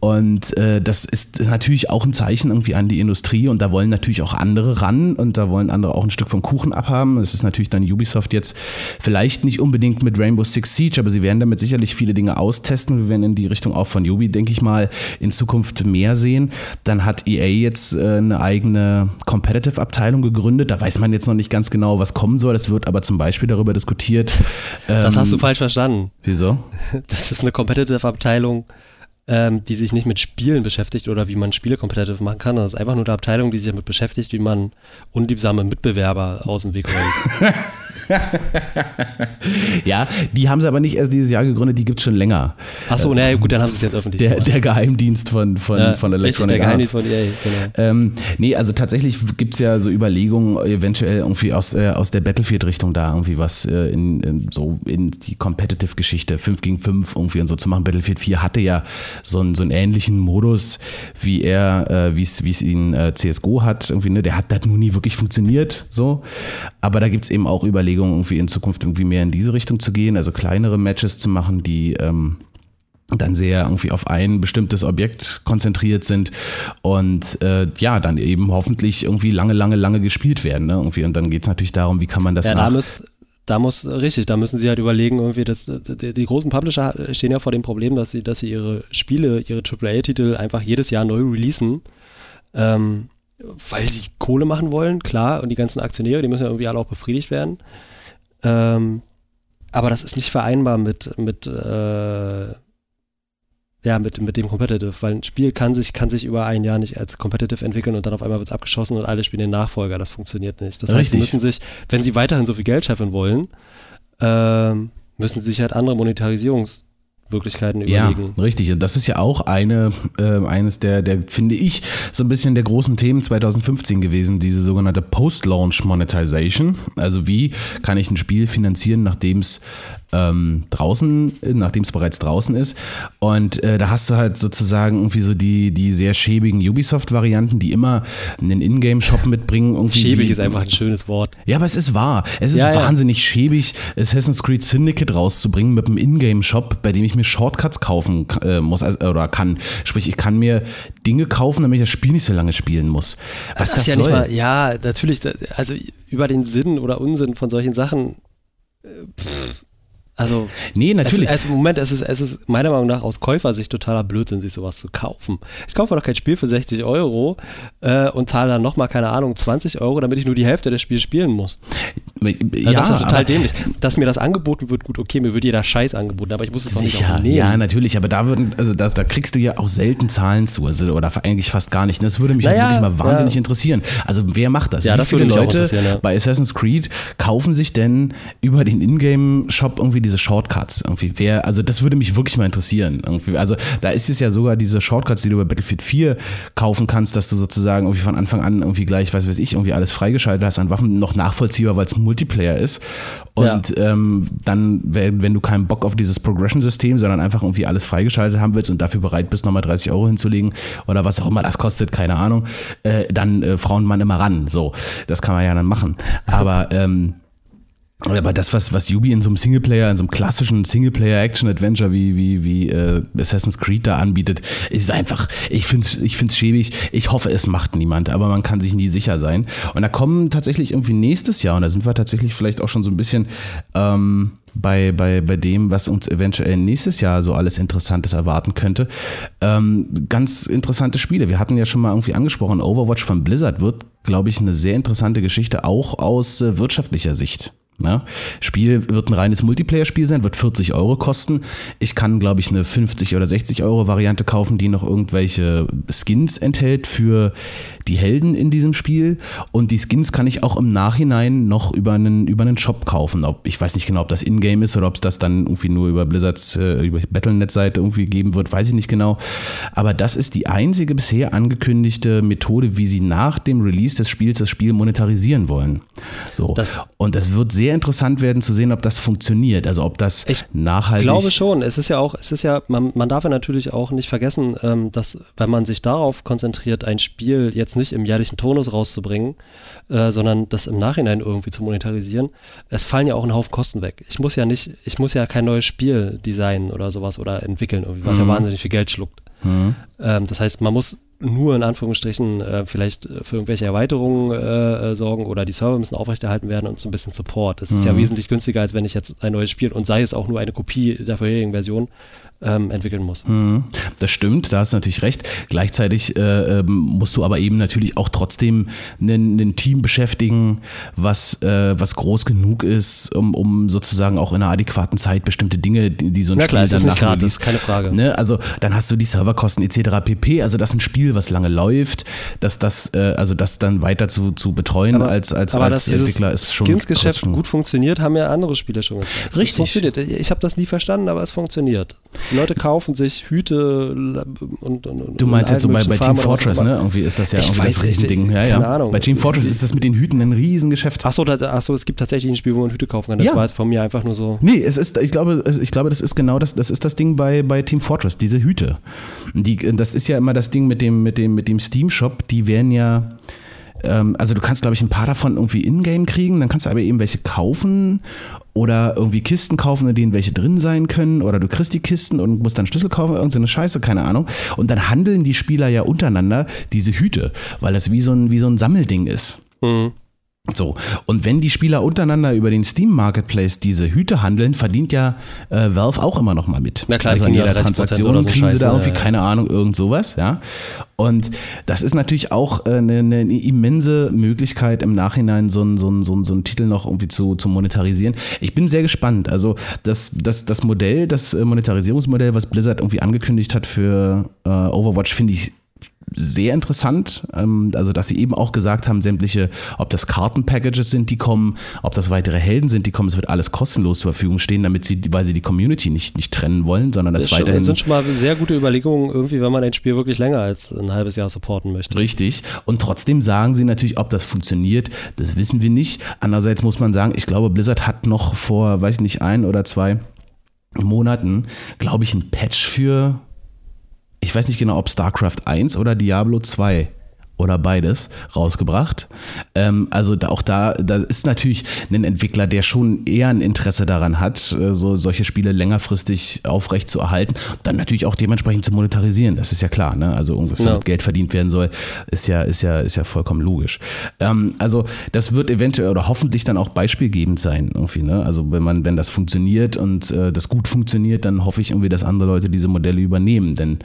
Und äh, das ist natürlich auch ein Zeichen irgendwie an die Industrie und da wollen natürlich auch andere ran und da wollen andere auch ein Stück vom Kuchen abhaben. Das ist natürlich dann Ubisoft jetzt vielleicht nicht unbedingt mit Rainbow Six Siege, aber sie werden damit sicherlich viele Dinge austesten. Wir werden in die Richtung auch von Ubi, denke ich mal, in Zukunft mehr sehen. Dann hat EA jetzt äh, eine eigene Competitive-Abteilung gegründet. Da weiß man jetzt noch nicht ganz genau, was kommen soll. Es wird aber zum Beispiel darüber diskutiert. das hast du ähm, falsch verstanden. Wieso? (laughs) Das ist eine Competitive-Abteilung ähm, die sich nicht mit Spielen beschäftigt oder wie man Spiele competitive machen kann. Das ist einfach nur eine Abteilung, die sich damit beschäftigt, wie man unliebsame Mitbewerber aus dem Weg räumt. (laughs) (laughs) ja, die haben sie aber nicht erst dieses Jahr gegründet, die gibt es schon länger. Achso, na gut, dann haben sie es jetzt öffentlich der, Der Geheimdienst von, von, ja, von Electronic richtig, der Geheimdienst von EA, genau. Ähm, nee, also tatsächlich gibt es ja so Überlegungen, eventuell irgendwie aus, äh, aus der Battlefield-Richtung da irgendwie was äh, in, in, so in die Competitive-Geschichte 5 gegen 5 irgendwie und so zu machen. Battlefield 4 hatte ja so einen, so einen ähnlichen Modus, wie er, äh, wie es ihn äh, CSGO hat. Irgendwie, ne? Der hat das nur nie wirklich funktioniert, so. Aber da gibt es eben auch Überlegungen, irgendwie in Zukunft irgendwie mehr in diese Richtung zu gehen, also kleinere Matches zu machen, die ähm, dann sehr irgendwie auf ein bestimmtes Objekt konzentriert sind und äh, ja, dann eben hoffentlich irgendwie lange, lange, lange gespielt werden. Ne? Irgendwie. Und dann geht es natürlich darum, wie kann man das ja, nach... Da muss, da muss, richtig, da müssen sie halt überlegen, irgendwie, dass die, die, großen Publisher stehen ja vor dem Problem, dass sie, dass sie ihre Spiele, ihre AAA-Titel einfach jedes Jahr neu releasen. Ähm, weil sie Kohle machen wollen, klar, und die ganzen Aktionäre, die müssen ja irgendwie alle auch befriedigt werden. Ähm, aber das ist nicht vereinbar mit, mit, äh, ja, mit, mit dem Competitive, weil ein Spiel kann sich, kann sich über ein Jahr nicht als Competitive entwickeln und dann auf einmal wird es abgeschossen und alle spielen den Nachfolger. Das funktioniert nicht. Das Richtig. heißt, sie müssen sich, wenn sie weiterhin so viel Geld schaffen wollen, äh, müssen sie sich halt andere Monetarisierungs- Möglichkeiten überlegen. Ja, richtig. Und das ist ja auch eine, äh, eines der, der, finde ich, so ein bisschen der großen Themen 2015 gewesen, diese sogenannte Post-Launch Monetization. Also wie kann ich ein Spiel finanzieren, nachdem es ähm, draußen, nachdem es bereits draußen ist. Und äh, da hast du halt sozusagen irgendwie so die, die sehr schäbigen Ubisoft-Varianten, die immer einen Ingame-Shop mitbringen. Irgendwie Schäbig ist einfach ein schönes Wort. Ja, aber es ist wahr. Es ist ja, wahnsinnig ja. schäbig, Assassin's Creed Syndicate rauszubringen mit einem Ingame-Shop, bei dem ich mir Shortcuts kaufen äh, muss also, oder kann. Sprich, ich kann mir Dinge kaufen, damit ich das Spiel nicht so lange spielen muss. Was das, das ja soll. Mal, ja, natürlich, also über den Sinn oder Unsinn von solchen Sachen äh, pff, also, nee, natürlich. Es, es, Moment, es ist, es ist meiner Meinung nach aus Käufersicht totaler Blödsinn, sich sowas zu kaufen. Ich kaufe doch kein Spiel für 60 Euro äh, und zahle dann nochmal, keine Ahnung, 20 Euro, damit ich nur die Hälfte des Spiels spielen muss. Ja, das ist total dämlich. Dass mir das angeboten wird, gut, okay, mir wird jeder Scheiß angeboten, aber ich muss es doch nicht auch nehmen. Ja, natürlich, aber da würden, also das, da kriegst du ja auch selten Zahlen zu, also, oder eigentlich fast gar nicht. Das würde mich naja, wirklich mal wahnsinnig ja. interessieren. Also wer macht das? Ja, Wie das viele würde Leute ja. bei Assassin's Creed kaufen sich denn über den Ingame-Shop irgendwie diese Shortcuts? irgendwie. Wer, also das würde mich wirklich mal interessieren. Irgendwie. Also da ist es ja sogar diese Shortcuts, die du bei Battlefield 4 kaufen kannst, dass du sozusagen irgendwie von Anfang an irgendwie gleich, weiß weiß ich, irgendwie alles freigeschaltet hast an Waffen, noch nachvollziehbar, weil es Multiplayer ist. Und ja. ähm, dann, wenn du keinen Bock auf dieses Progression-System, sondern einfach irgendwie alles freigeschaltet haben willst und dafür bereit bist, nochmal 30 Euro hinzulegen oder was auch immer das kostet, keine Ahnung, äh, dann äh, Frauen man immer ran. So, das kann man ja dann machen. Aber ähm, aber das, was, was Yubi in so einem Singleplayer, in so einem klassischen Singleplayer-Action-Adventure wie, wie, wie äh, Assassin's Creed da anbietet, ist einfach, ich finde es ich find's schäbig. Ich hoffe, es macht niemand, aber man kann sich nie sicher sein. Und da kommen tatsächlich irgendwie nächstes Jahr, und da sind wir tatsächlich vielleicht auch schon so ein bisschen ähm, bei, bei, bei dem, was uns eventuell nächstes Jahr so alles Interessantes erwarten könnte. Ähm, ganz interessante Spiele. Wir hatten ja schon mal irgendwie angesprochen, Overwatch von Blizzard wird, glaube ich, eine sehr interessante Geschichte, auch aus äh, wirtschaftlicher Sicht. Ja, Spiel wird ein reines Multiplayer-Spiel sein, wird 40 Euro kosten. Ich kann, glaube ich, eine 50 oder 60 Euro Variante kaufen, die noch irgendwelche Skins enthält für die Helden in diesem Spiel. Und die Skins kann ich auch im Nachhinein noch über einen, über einen Shop kaufen. Ob, ich weiß nicht genau, ob das Ingame ist oder ob es das dann irgendwie nur über Blizzards, äh, über Battlenet-Seite irgendwie geben wird, weiß ich nicht genau. Aber das ist die einzige bisher angekündigte Methode, wie sie nach dem Release des Spiels das Spiel monetarisieren wollen. So. Das und das wird sehr sehr interessant werden zu sehen, ob das funktioniert. Also ob das ich nachhaltig. Ich glaube schon. Es ist ja auch, es ist ja, man, man darf ja natürlich auch nicht vergessen, ähm, dass wenn man sich darauf konzentriert, ein Spiel jetzt nicht im jährlichen Tonus rauszubringen, äh, sondern das im Nachhinein irgendwie zu monetarisieren, es fallen ja auch ein Haufen Kosten weg. Ich muss ja nicht, ich muss ja kein neues Spiel designen oder sowas oder entwickeln, was mhm. ja wahnsinnig viel Geld schluckt. Mhm. Ähm, das heißt, man muss nur in Anführungsstrichen äh, vielleicht äh, für irgendwelche Erweiterungen äh, äh, sorgen oder die Server müssen aufrechterhalten werden und so ein bisschen Support. Das ist mhm. ja wesentlich günstiger, als wenn ich jetzt ein neues Spiel und sei es auch nur eine Kopie der vorherigen Version ähm, entwickeln muss. Mhm. Das stimmt, da hast du natürlich recht. Gleichzeitig äh, ähm, musst du aber eben natürlich auch trotzdem ein Team beschäftigen, was, äh, was groß genug ist, um, um sozusagen auch in einer adäquaten Zeit bestimmte Dinge, die, die so ein Na Spiel klar, dann ist nicht gratis, keine Frage. Ne? Also dann hast du die Serverkosten etc. pp. Also das ist ein Spiel, was lange läuft, dass das, äh, also das dann weiter zu, zu betreuen aber, als, als, als Entwickler ist schon. Skins-Geschäft gut funktioniert, haben ja andere Spiele schon gezeigt. Richtig. funktioniert. Ich habe das nie verstanden, aber es funktioniert. Die Leute kaufen sich Hüte und, und Du meinst jetzt so bei, bei Team Fortress, ne? Irgendwie ist das ja ich irgendwie weiß, das Riesending. Ja, keine ja. Ahnung. Bei Team Fortress ist das mit den Hüten ein Riesengeschäft. Achso, ach so, es gibt tatsächlich ein Spiel, wo man Hüte kaufen kann. Das Ja. war jetzt von mir einfach nur so. Nee, es ist, ich glaube, ich glaube, das ist genau das, das ist das Ding bei, bei Team Fortress, diese Hüte. Die, das ist ja immer das Ding mit dem, mit dem, mit dem Steam-Shop, die werden ja, ähm, also du kannst, glaube ich, ein paar davon irgendwie in-game kriegen, dann kannst du aber eben welche kaufen oder irgendwie Kisten kaufen, in denen welche drin sein können oder du kriegst die Kisten und musst dann Schlüssel kaufen, irgendeine Scheiße, keine Ahnung. Und dann handeln die Spieler ja untereinander diese Hüte, weil das wie so ein, wie so ein Sammelding ist. Mhm. So, und wenn die Spieler untereinander über den Steam Marketplace diese Hüte handeln, verdient ja äh, Valve auch immer noch mal mit. Na klar, also an jeder 30% Transaktion oder so kriegen sie da ne? irgendwie, Ja, ja. keine Ahnung, irgend sowas, ja. Und das ist natürlich auch äh, eine, eine immense Möglichkeit, im Nachhinein so einen so einen- so einen- so einen Titel noch irgendwie zu, zu monetarisieren. Ich bin sehr gespannt. Also das, das, das Modell, das äh, Monetarisierungsmodell, was Blizzard irgendwie angekündigt hat für äh, Overwatch, finde ich sehr interessant. Ähm, also, dass sie eben auch gesagt haben, sämtliche, ob das Kartenpackages sind, die kommen, ob das weitere Helden sind, die kommen, es wird alles kostenlos zur Verfügung stehen, damit sie, weil sie die Community nicht, nicht trennen wollen, sondern das, Das, weiterhin. das sind schon mal sehr gute Überlegungen, irgendwie, wenn man ein Spiel wirklich länger als ein halbes Jahr supporten möchte. Richtig. Und trotzdem sagen sie natürlich, ob das funktioniert, das wissen wir nicht. Andererseits muss man sagen, ich glaube, Blizzard hat noch vor, weiß ich nicht, ein oder zwei Monaten, glaube ich, ein Patch für, ich weiß nicht genau, ob StarCraft 1 oder Diablo 2 oder beides rausgebracht. Ähm, also da, auch da, da ist natürlich ein Entwickler, der schon eher ein Interesse daran hat, äh, so solche Spiele längerfristig aufrecht zu erhalten, dann natürlich auch dementsprechend zu monetarisieren. Das ist ja klar, ne? Also irgendwas Ja. Geld verdient werden soll, ist ja, ist ja, ist ja vollkommen logisch. Ähm, also das wird eventuell oder hoffentlich dann auch beispielgebend sein, irgendwie, ne? Also wenn man, wenn das funktioniert und äh, das gut funktioniert, dann hoffe ich irgendwie, dass andere Leute diese Modelle übernehmen. Denn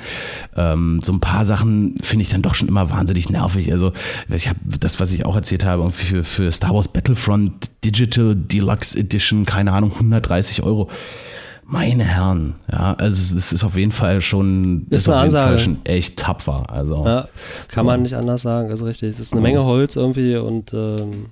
ähm, so ein paar Sachen finde ich dann doch schon immer wahnsinnig nervig. Also ich habe das, was ich auch erzählt habe, für, für Star Wars Battlefront Digital Deluxe Edition, keine Ahnung, 130 Euro. Meine Herren, ja, also es- ist auf jeden Fall schon, Ist auf eine jeden Fall schon echt tapfer. Also Ja, kann man nicht anders sagen, ist richtig. Es ist eine Menge Holz irgendwie und ähm,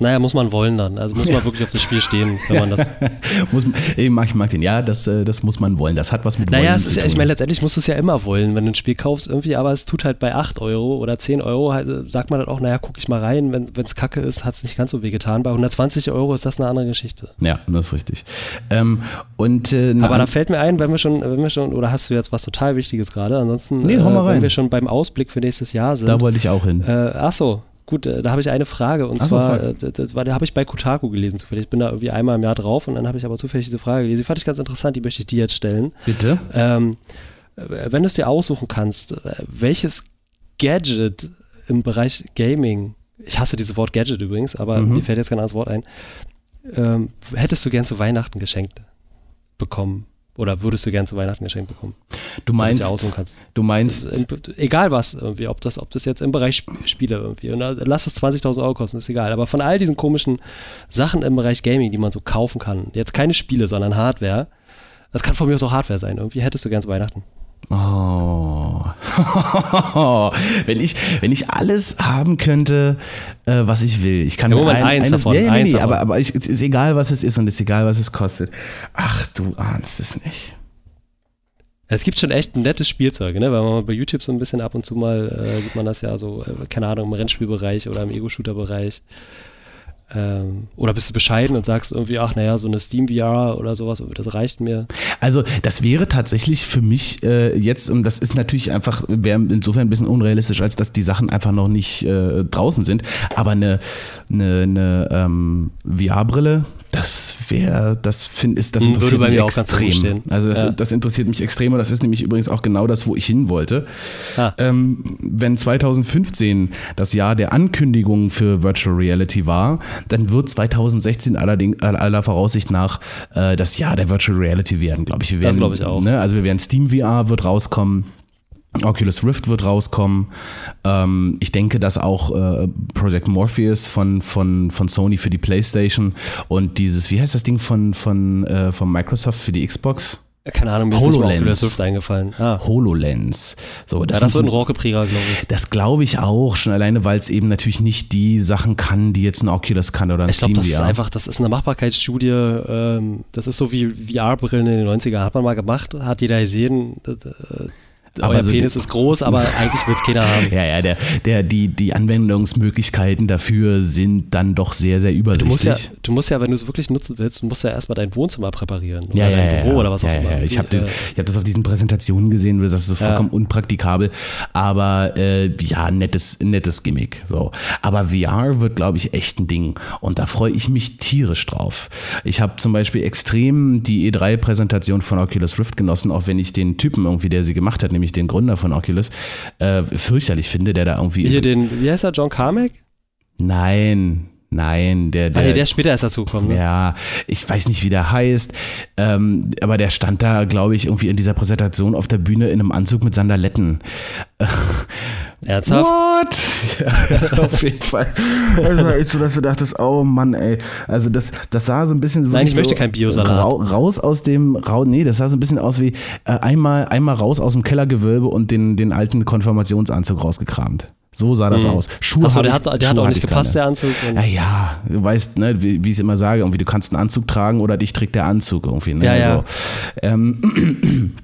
naja, muss man wollen dann. Also muss man (laughs) wirklich auf das Spiel stehen, wenn man das. (laughs) muss, man- ich mag, ich mag den, ja, das, äh, das muss man wollen. Das hat was mit Naja, Wollen zu ja, tun. ich meine, letztendlich musst du es ja immer wollen, wenn du ein Spiel kaufst irgendwie, aber es tut halt bei 8 Euro oder 10 Euro, halt, äh, sagt man dann auch, naja, guck ich mal rein, wenn es kacke ist, hat es nicht ganz so weh getan. Bei 120 Euro ist das eine andere Geschichte. ja, das ist richtig. Ähm, und, äh, Aber da fällt mir ein, wenn wir schon, wenn wir schon, oder hast du jetzt was total Wichtiges gerade? Ansonsten, Nee, äh, rein. wenn wir schon beim Ausblick für nächstes Jahr sind. da wollte ich auch hin. Äh, ach so, gut, äh, da habe ich eine Frage und Ach zwar, frag. äh, das war, da habe ich bei Kotaku gelesen zufällig. Ich bin da irgendwie einmal im Jahr drauf und dann habe ich aber zufällig diese Frage gelesen. Die fand ich ganz interessant, die möchte ich dir jetzt stellen. Bitte? Ähm, äh, wenn du es dir aussuchen kannst, welches Gadget im Bereich Gaming, ich hasse dieses Wort Gadget übrigens, aber Mhm. mir fällt jetzt kein anderes Wort ein, ähm, hättest du gern zu Weihnachten geschenkt bekommen? Oder würdest du gern zu Weihnachten geschenkt bekommen? Du du meinst, dir aussuchen kannst. du meinst, In- egal was irgendwie, ob das, ob das jetzt im Bereich Sp Spiele irgendwie, und lass es 20.000 Euro kosten, ist egal, aber von all diesen komischen Sachen im Bereich Gaming, die man so kaufen kann, jetzt keine Spiele, sondern Hardware, das kann von mir aus auch Hardware sein, irgendwie hättest du gern zu Weihnachten. Oh. (laughs) wenn, ich, wenn ich alles haben könnte, äh, was ich will. Ich kann Ja, mir Moment, ein, eins eines- davon, ja, nee, eins nee, davon. aber, aber ich, es ist egal, was es ist und es ist egal, was es kostet. Ach, du ahnst es nicht. Es gibt schon echt ein nettes Spielzeug, ne? Weil man bei YouTube so ein bisschen ab und zu mal äh, sieht man das ja so, äh, keine Ahnung, im Rennspielbereich oder im Ego-Shooter-Bereich. Ähm, oder bist du bescheiden und sagst irgendwie, ach naja, so eine Steam VR oder sowas, das reicht mir? Also das wäre tatsächlich für mich äh, jetzt, und das ist natürlich einfach, wäre insofern ein bisschen unrealistisch, als dass die Sachen einfach noch nicht äh, draußen sind, aber eine, eine, eine ähm, VR-Brille, das wäre, das finde ich, das interessiert mich extrem. Also das, ja. das, interessiert mich extrem und das ist nämlich übrigens auch genau das, wo ich hin wollte. Ah. Ähm, wenn 2015 das Jahr der Ankündigungen für Virtual Reality war, dann wird 2016 allerdings aller Voraussicht nach äh, das Jahr der Virtual Reality werden, glaube ich. Wir werden, das glaube ich auch. Ne, also wir werden Steam VR wird rauskommen. Oculus Rift wird rauskommen. Ähm, ich denke, dass auch äh, Project Morpheus von, von, von Sony für die PlayStation und dieses, wie heißt das Ding von, von, äh, von Microsoft für die Xbox? Keine Ahnung, mir HoloLens. ist Oculus Rift eingefallen. Ah. HoloLens. So, das, ja, das wird ein Rohrkrieger, glaube ich. Das glaube ich auch, schon alleine, weil es eben natürlich nicht die Sachen kann, die jetzt ein Oculus kann oder ein Ich glaube, das ist einfach, das ist eine Machbarkeitsstudie, ähm, das ist so wie VR-Brillen in den 90er, hat man mal gemacht, hat jeder gesehen, aber euer so Penis ist groß, aber eigentlich will es keiner haben. (laughs) Ja, ja, der, der, die, die Anwendungsmöglichkeiten dafür sind dann doch sehr, sehr übersichtlich. Du musst ja, du musst ja wenn du es wirklich nutzen willst, du musst ja erstmal dein Wohnzimmer präparieren. Oder ja, ja, dein Büro ja, oder was auch ja, immer. Ja, ich habe das, hab das auf diesen Präsentationen gesehen, das ist so vollkommen unpraktikabel. Aber äh, ja, nettes, nettes Gimmick. So. Aber VR wird, glaube ich, echt ein Ding. Und da freue ich mich tierisch drauf. Ich habe zum Beispiel extrem die E3-Präsentation von Oculus Rift genossen, auch wenn ich den Typen irgendwie, der sie gemacht hat, nämlich nämlich den Gründer von Oculus, äh, fürchterlich finde, der da irgendwie. Hier den, wie heißt er, John Carmack? Nein, Nein, der, der, ah, nee, der später erst dazukommen. Ne? Ja, ich weiß nicht, wie der heißt, ähm, aber der stand da, glaube ich, irgendwie in dieser Präsentation auf der Bühne in einem Anzug mit Sandaletten. (laughs) Ernsthaft? What? Ja, (laughs) auf jeden Fall. Also echt so, dass du dachtest, oh Mann, ey. Also das, das sah so ein bisschen Nein, ich so möchte kein Biosalat. raus aus dem, ra, nee, das sah so ein bisschen aus wie äh, einmal, einmal raus aus dem Kellergewölbe und den, den alten Konfirmationsanzug rausgekramt. So sah das mhm. aus. Schuhe Achso, der, hat, der hat auch nicht gepasst, keine. der Anzug. Ja, ja, du weißt, ne, wie, wie ich es immer sage, irgendwie, du kannst einen Anzug tragen oder dich trägt der Anzug irgendwie. Ne? Ja, ja. So. Ähm,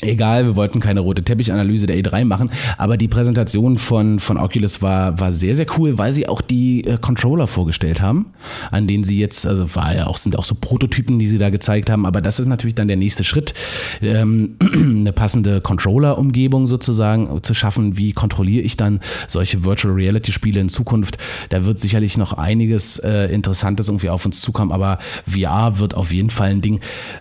Egal, wir wollten keine rote Teppichanalyse der E3 machen, aber die Präsentation von, von Oculus war, war sehr, sehr cool, weil sie auch die äh, Controller vorgestellt haben, an denen sie jetzt, also war ja auch, sind auch so Prototypen, die sie da gezeigt haben, aber das ist natürlich dann der nächste Schritt, ähm, (clears throat) eine passende Controller-Umgebung sozusagen zu schaffen. Wie kontrolliere ich dann solche Virtual Reality-Spiele in Zukunft? Da wird sicherlich noch einiges äh, Interessantes irgendwie auf uns zukommen, aber VR wird auf jeden Fall ein Ding,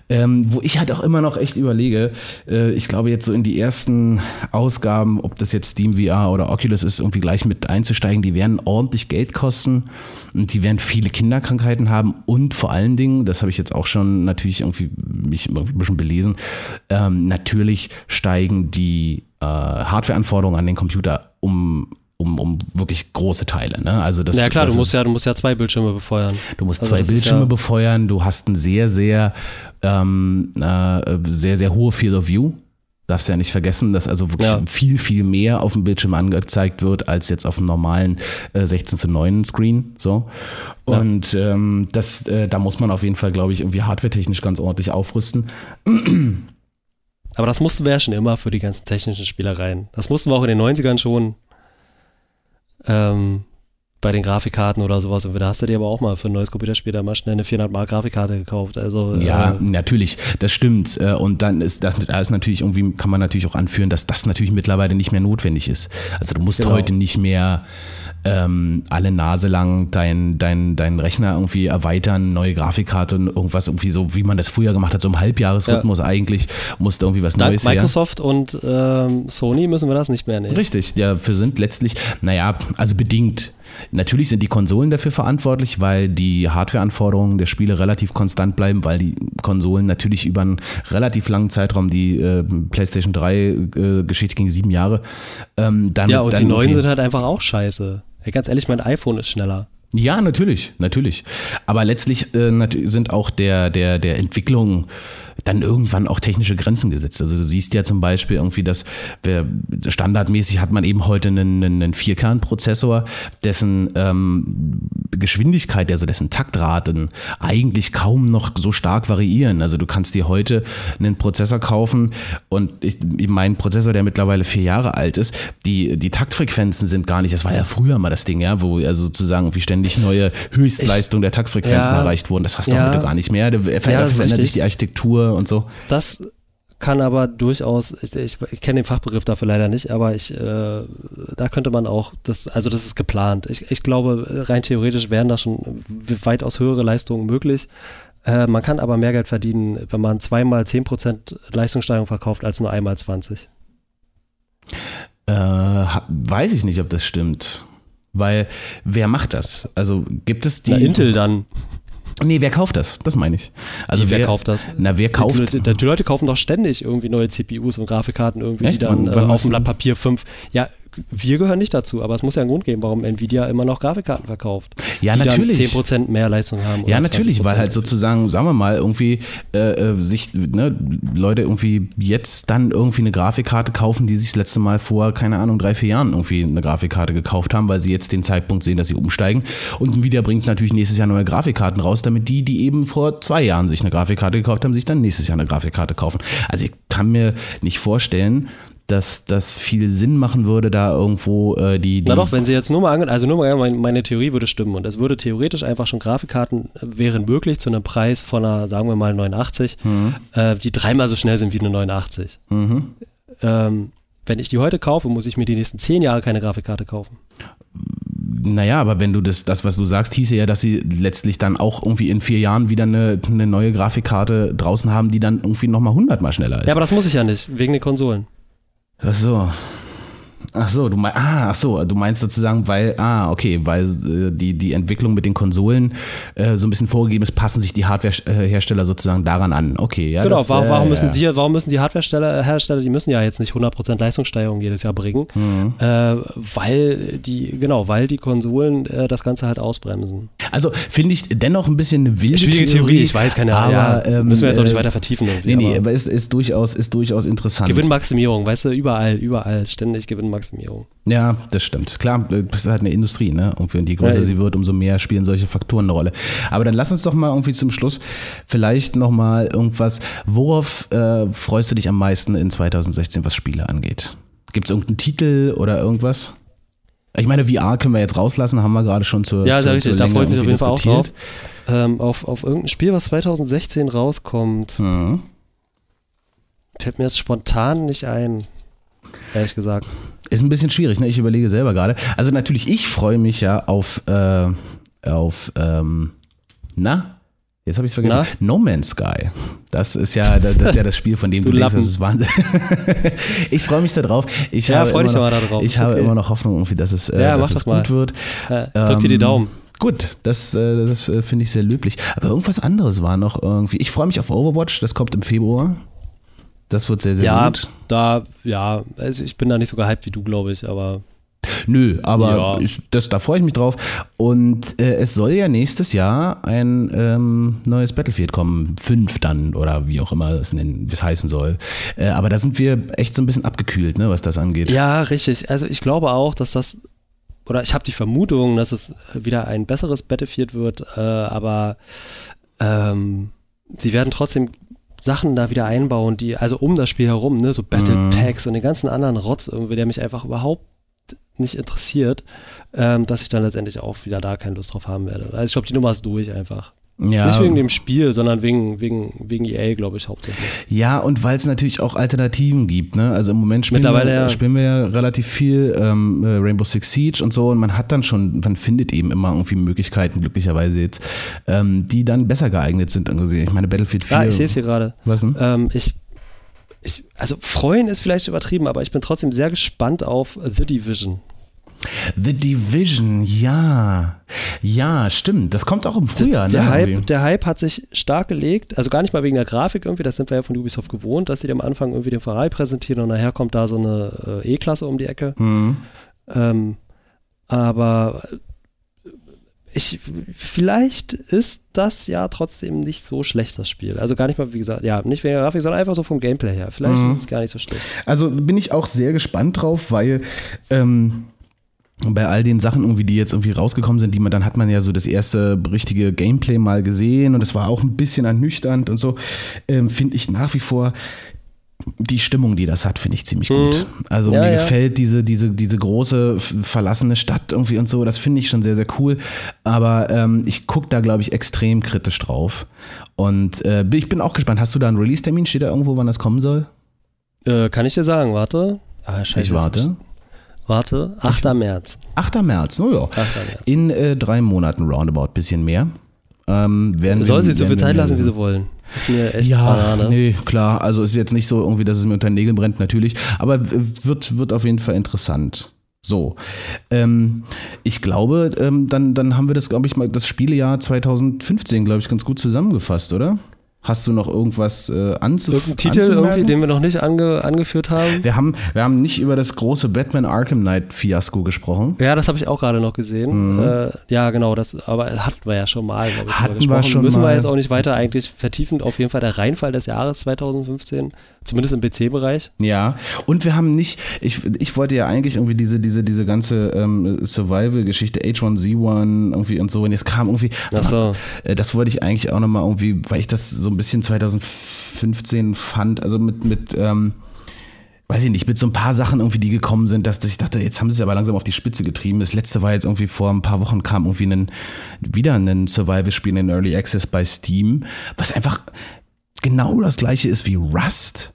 ähm, wo ich halt auch immer noch echt überlege, äh, ich glaube, jetzt so in die ersten Ausgaben, ob das jetzt Steam VR oder Oculus ist, irgendwie gleich mit einzusteigen, die werden ordentlich Geld kosten und die werden viele Kinderkrankheiten haben und vor allen Dingen, das habe ich jetzt auch schon natürlich irgendwie mich ein bisschen belesen, ähm, natürlich steigen die äh, Hardwareanforderungen an den Computer um um, um wirklich große Teile. Ne? Also das, ja klar, das du musst ja, du musst ja zwei Bildschirme befeuern. Du musst also zwei Bildschirme ja befeuern, du hast ein sehr, sehr, ähm, äh, sehr, sehr hohe Field of View. Darfst ja nicht vergessen, dass also wirklich ja. viel, viel mehr auf dem Bildschirm angezeigt wird, als jetzt auf einem normalen äh, 16 zu 9 Screen. So. Und ja. ähm, das, äh, da muss man auf jeden Fall, glaube ich, irgendwie hardwaretechnisch ganz ordentlich aufrüsten. Aber das mussten wir ja schon immer für die ganzen technischen Spielereien. Das mussten wir auch in den 90ern schon ähm, bei den Grafikkarten oder sowas. Und da hast du dir aber auch mal für ein neues Computerspiel da mal schnell eine 400 Mark Grafikkarte gekauft. Also, ja, äh, natürlich, das stimmt. Äh, und dann ist das, da ist natürlich irgendwie, kann man natürlich auch anführen, dass das natürlich mittlerweile nicht mehr notwendig ist. Also du musst genau. heute nicht mehr ähm, alle Nase lang deinen dein, dein Rechner irgendwie erweitern, neue Grafikkarte und irgendwas irgendwie so, wie man das früher gemacht hat, so im Halbjahresrhythmus ja. eigentlich, musste irgendwie was Dank Neues Microsoft her. und ähm, Sony müssen wir das nicht mehr nehmen. Richtig, ja, wir sind letztlich, naja, also bedingt Natürlich sind die Konsolen dafür verantwortlich, weil die Hardwareanforderungen der Spiele relativ konstant bleiben, weil die Konsolen natürlich über einen relativ langen Zeitraum, die äh, PlayStation 3 äh, ging sieben Jahre, ähm, dann. Ja, und dann die neuen sind halt einfach auch scheiße. Ja, ganz ehrlich, mein iPhone ist schneller. Ja, natürlich, natürlich. Aber letztlich äh, sind auch der, der, der Entwicklung dann irgendwann auch technische Grenzen gesetzt. Also du siehst ja zum Beispiel irgendwie, dass wir, standardmäßig hat man eben heute einen, einen Vierkernprozessor, dessen ähm, Geschwindigkeit, also dessen Taktraten eigentlich kaum noch so stark variieren. Also du kannst dir heute einen Prozessor kaufen und ich, mein Prozessor, der mittlerweile vier Jahre alt ist, die, die Taktfrequenzen sind gar nicht, das war ja früher mal das Ding, ja, wo also sozusagen wie ständig neue Höchstleistungen der Taktfrequenzen Ja. erreicht wurden. Das hast du Ja. heute gar nicht mehr. Da Ja, verändert sich die Architektur und so. Das kann aber durchaus, ich, ich, ich kenne den Fachbegriff dafür leider nicht, aber ich, äh, da könnte man auch, das, also das ist geplant. Ich, ich glaube, rein theoretisch wären da schon weitaus höhere Leistungen möglich. Äh, man kann aber mehr Geld verdienen, wenn man zweimal 10% Leistungssteigerung verkauft, als nur einmal 20. Äh, weiß ich nicht, ob das stimmt. Weil wer macht das? Also gibt es die. Na, Intel dann. Nee, wer kauft das? Das meine ich. Also wer kauft das? Na, wer kauft? Die, Leute- die Leute kaufen doch ständig irgendwie neue CPUs und Grafikkarten irgendwie, Echt? die dann äh, auf dem Blatt Papier 5. Ja, wir gehören nicht dazu, aber es muss ja einen Grund geben, warum Nvidia immer noch Grafikkarten verkauft. Ja, die natürlich. dann 10% mehr Leistung haben. Ja, natürlich, 20%. weil halt sozusagen, sagen wir mal, irgendwie äh, äh, sich, ne, Leute irgendwie jetzt dann irgendwie eine Grafikkarte kaufen, die sich das letzte Mal vor, keine Ahnung, drei, vier Jahren irgendwie eine Grafikkarte gekauft haben, weil sie jetzt den Zeitpunkt sehen, dass sie umsteigen. Und Nvidia bringt natürlich nächstes Jahr neue Grafikkarten raus, damit die, die eben vor zwei Jahren sich eine Grafikkarte gekauft haben, sich dann nächstes Jahr eine Grafikkarte kaufen. Also ich kann mir nicht vorstellen, dass das viel Sinn machen würde, da irgendwo äh, die, die Na doch, wenn sie jetzt nur mal ange also nur mal meine, meine Theorie würde stimmen und es würde theoretisch einfach schon Grafikkarten äh, wären möglich zu einem Preis von einer, sagen wir mal 89, Mhm. äh, die dreimal so schnell sind wie eine 89. Ähm, wenn ich die heute kaufe, muss ich mir die nächsten zehn Jahre keine Grafikkarte kaufen. Naja, aber wenn du das, das, was du sagst, hieße ja, dass sie letztlich dann auch irgendwie in vier Jahren wieder eine, eine neue Grafikkarte draußen haben, die dann irgendwie nochmal hundertmal schneller ist. Ja, aber das muss ich ja nicht, wegen den Konsolen. Ach so. Ach so, du meinst, ah, ach so, du meinst sozusagen, weil, ah, okay, weil äh, die, die Entwicklung mit den Konsolen äh, so ein bisschen vorgegeben ist, passen sich die Hardwarehersteller sozusagen daran an. Okay, ja. genau, das, warum, äh, warum müssen ja. sie, warum müssen die Hardwarehersteller, Hersteller, die müssen ja jetzt nicht 100% Leistungssteigerung jedes Jahr bringen, Mhm. äh, weil die, genau, weil die Konsolen äh, das Ganze halt ausbremsen. Also finde ich dennoch ein bisschen eine wilde Schwierige Theorie, ich weiß keine aber, ja, ähm, müssen wir jetzt auch nicht äh, weiter vertiefen. Nee, nee, aber aber es ist durchaus, ist durchaus interessant. Gewinnmaximierung, weißt du, überall, überall, ständig Gewinnmaximierung. Ja, das stimmt. Klar, das ist halt eine Industrie, ne? Und je größer Ja, sie wird, umso mehr spielen solche Faktoren eine Rolle. Aber dann lass uns doch mal irgendwie zum Schluss vielleicht nochmal irgendwas. Worauf äh, freust du dich am meisten in 2016, was Spiele angeht? Gibt es irgendeinen Titel oder irgendwas? Ich meine, VR können wir jetzt rauslassen, haben wir gerade schon zur Ja, sehr richtig, da freue ich mich auf jeden Fall auch drauf. diskutiert. Ähm, auf, auf irgendein Spiel, was 2016 rauskommt, Mhm. fällt mir jetzt spontan nicht ein, ehrlich gesagt. Ist ein bisschen schwierig, ne? Ich überlege selber gerade. Also natürlich, ich freue mich ja auf, äh, auf, ähm, na? Jetzt habe ich es vergessen. Na? No Man's Sky. Das ist ja das, ist ja das Spiel, von dem (laughs) du, Du denkst, das ist Wahnsinn. (laughs) ich freue mich da drauf. Ich Ja, habe freu immer dich noch, doch mal da drauf. Ich Ist habe okay. immer noch Hoffnung, irgendwie, dass es, äh, Ja, dass es das gut mal. wird. Äh, ich drück dir die Ähm, Daumen. Gut, das, äh, das äh, finde ich sehr löblich. Aber irgendwas anderes war noch irgendwie. Ich freue mich auf Overwatch, das kommt im Februar. Das wird sehr, sehr Ja, gut. da, ja, also ich bin da nicht so gehypt wie du, glaube ich, aber Nö, aber Ja. ich, das, da freue ich mich drauf. Und äh, es soll ja nächstes Jahr ein ähm, neues Battlefield kommen. Fünf dann oder wie auch immer es, heißen soll. Äh, aber da sind wir echt so ein bisschen abgekühlt, ne, was das angeht. Ja, richtig. Also ich glaube auch, dass das, oder ich habe die Vermutung, dass es wieder ein besseres Battlefield wird, äh, aber ähm, sie werden trotzdem Sachen da wieder einbauen, die, also um das Spiel herum, ne, so Battle Mhm. Packs und den ganzen anderen Rotz irgendwie, der mich einfach überhaupt nicht interessiert, ähm, dass ich dann letztendlich auch wieder da keine Lust drauf haben werde. Also ich glaube, die Nummer ist durch einfach. Ja, Nicht wegen dem Spiel, sondern wegen, wegen, wegen EA, glaube ich, hauptsächlich. ja und weil es natürlich auch Alternativen gibt. Ne? Also im Moment spielen, Mittlerweile, wir, ja. spielen wir ja relativ viel ähm, äh, Rainbow Six Siege und so und man hat dann schon, man findet eben immer irgendwie Möglichkeiten, glücklicherweise jetzt, ähm, die dann besser geeignet sind. Ich meine, Battlefield 4. Ja, ich sehe es hier gerade. Was denn? Ähm, ich, ich, also freuen ist vielleicht übertrieben, aber ich bin trotzdem sehr gespannt auf The Division. The Division, ja. Ja, stimmt. Das kommt auch im Frühjahr, das, der, ne? Hype, der Hype hat sich stark gelegt, also gar nicht mal wegen der Grafik irgendwie, das sind wir ja von Ubisoft gewohnt, dass sie am Anfang irgendwie den Ferrari präsentieren und nachher kommt da so eine äh, E-Klasse um die Ecke. Hm. Ähm, aber ich, vielleicht ist das ja trotzdem nicht so schlecht, das Spiel. Also gar nicht mal, wie gesagt, ja, nicht wegen der Grafik, sondern einfach so vom Gameplay her. Vielleicht Mhm. ist es gar nicht so schlecht. Also bin ich auch sehr gespannt drauf, weil ähm, bei all den Sachen irgendwie, die jetzt irgendwie rausgekommen sind, die man, dann hat man ja so das erste richtige Gameplay mal gesehen und es war auch ein bisschen ernüchternd und so, ähm, finde ich nach wie vor die Stimmung, die das hat, finde ich ziemlich gut. Also Ja, mir ja. gefällt diese, diese, diese große verlassene Stadt irgendwie und so, das finde ich schon sehr, sehr cool. Aber ähm, ich gucke da, glaube ich, extrem kritisch drauf. Und äh, ich bin auch gespannt. Hast du da einen Release-Termin? Steht da irgendwo, wann das kommen soll? Äh, kann ich dir sagen, warte. Ah, scheiße, Ich jetzt warte. hab ich- Warte, 8. März. 8. März, oh ja. 8. März. In äh, drei Monaten roundabout, bisschen mehr. Ähm, Soll sie so viel Zeit lassen, wie sie wollen. Ist mir echt Ja, Banane. nee, klar. Also ist jetzt nicht so irgendwie, dass es mir unter den Nägeln brennt, natürlich. Aber wird, wird auf jeden Fall interessant. So. Ähm, ich glaube, ähm, dann, dann haben wir das, glaube ich, mal das Spielejahr 2015, glaube ich, ganz gut zusammengefasst, oder? Hast du noch irgendwas äh, anzuf Irgendein Titel irgendwie, den wir noch nicht ange angeführt haben. wir haben, wir haben nicht über das große Batman Arkham Knight Fiasko gesprochen. Ja, das habe ich auch gerade noch gesehen. Äh, ja, genau, das, aber hatten wir ja schon mal, ich, Mhm. Hatten wir schon Müssen mal. wir jetzt auch nicht weiter eigentlich vertiefen. Auf jeden Fall der Reinfall des Jahres 2015, zumindest im PC-Bereich. Ja, und wir haben nicht, ich, ich wollte ja eigentlich irgendwie diese, diese, diese ganze ähm, Survival-Geschichte, H1Z1 irgendwie und so, und jetzt kam irgendwie, Ach so. äh, das wollte ich eigentlich auch nochmal irgendwie, weil ich das so ein bisschen 2015 fand, also mit, mit, ähm, weiß ich nicht, mit so ein paar Sachen irgendwie, die gekommen sind, dass ich dachte, jetzt haben sie es aber langsam auf die Spitze getrieben. Das letzte war jetzt irgendwie vor ein paar Wochen kam irgendwie ein, wieder ein Survival-Spiel in Early Access bei Steam, was einfach genau das gleiche ist wie Rust.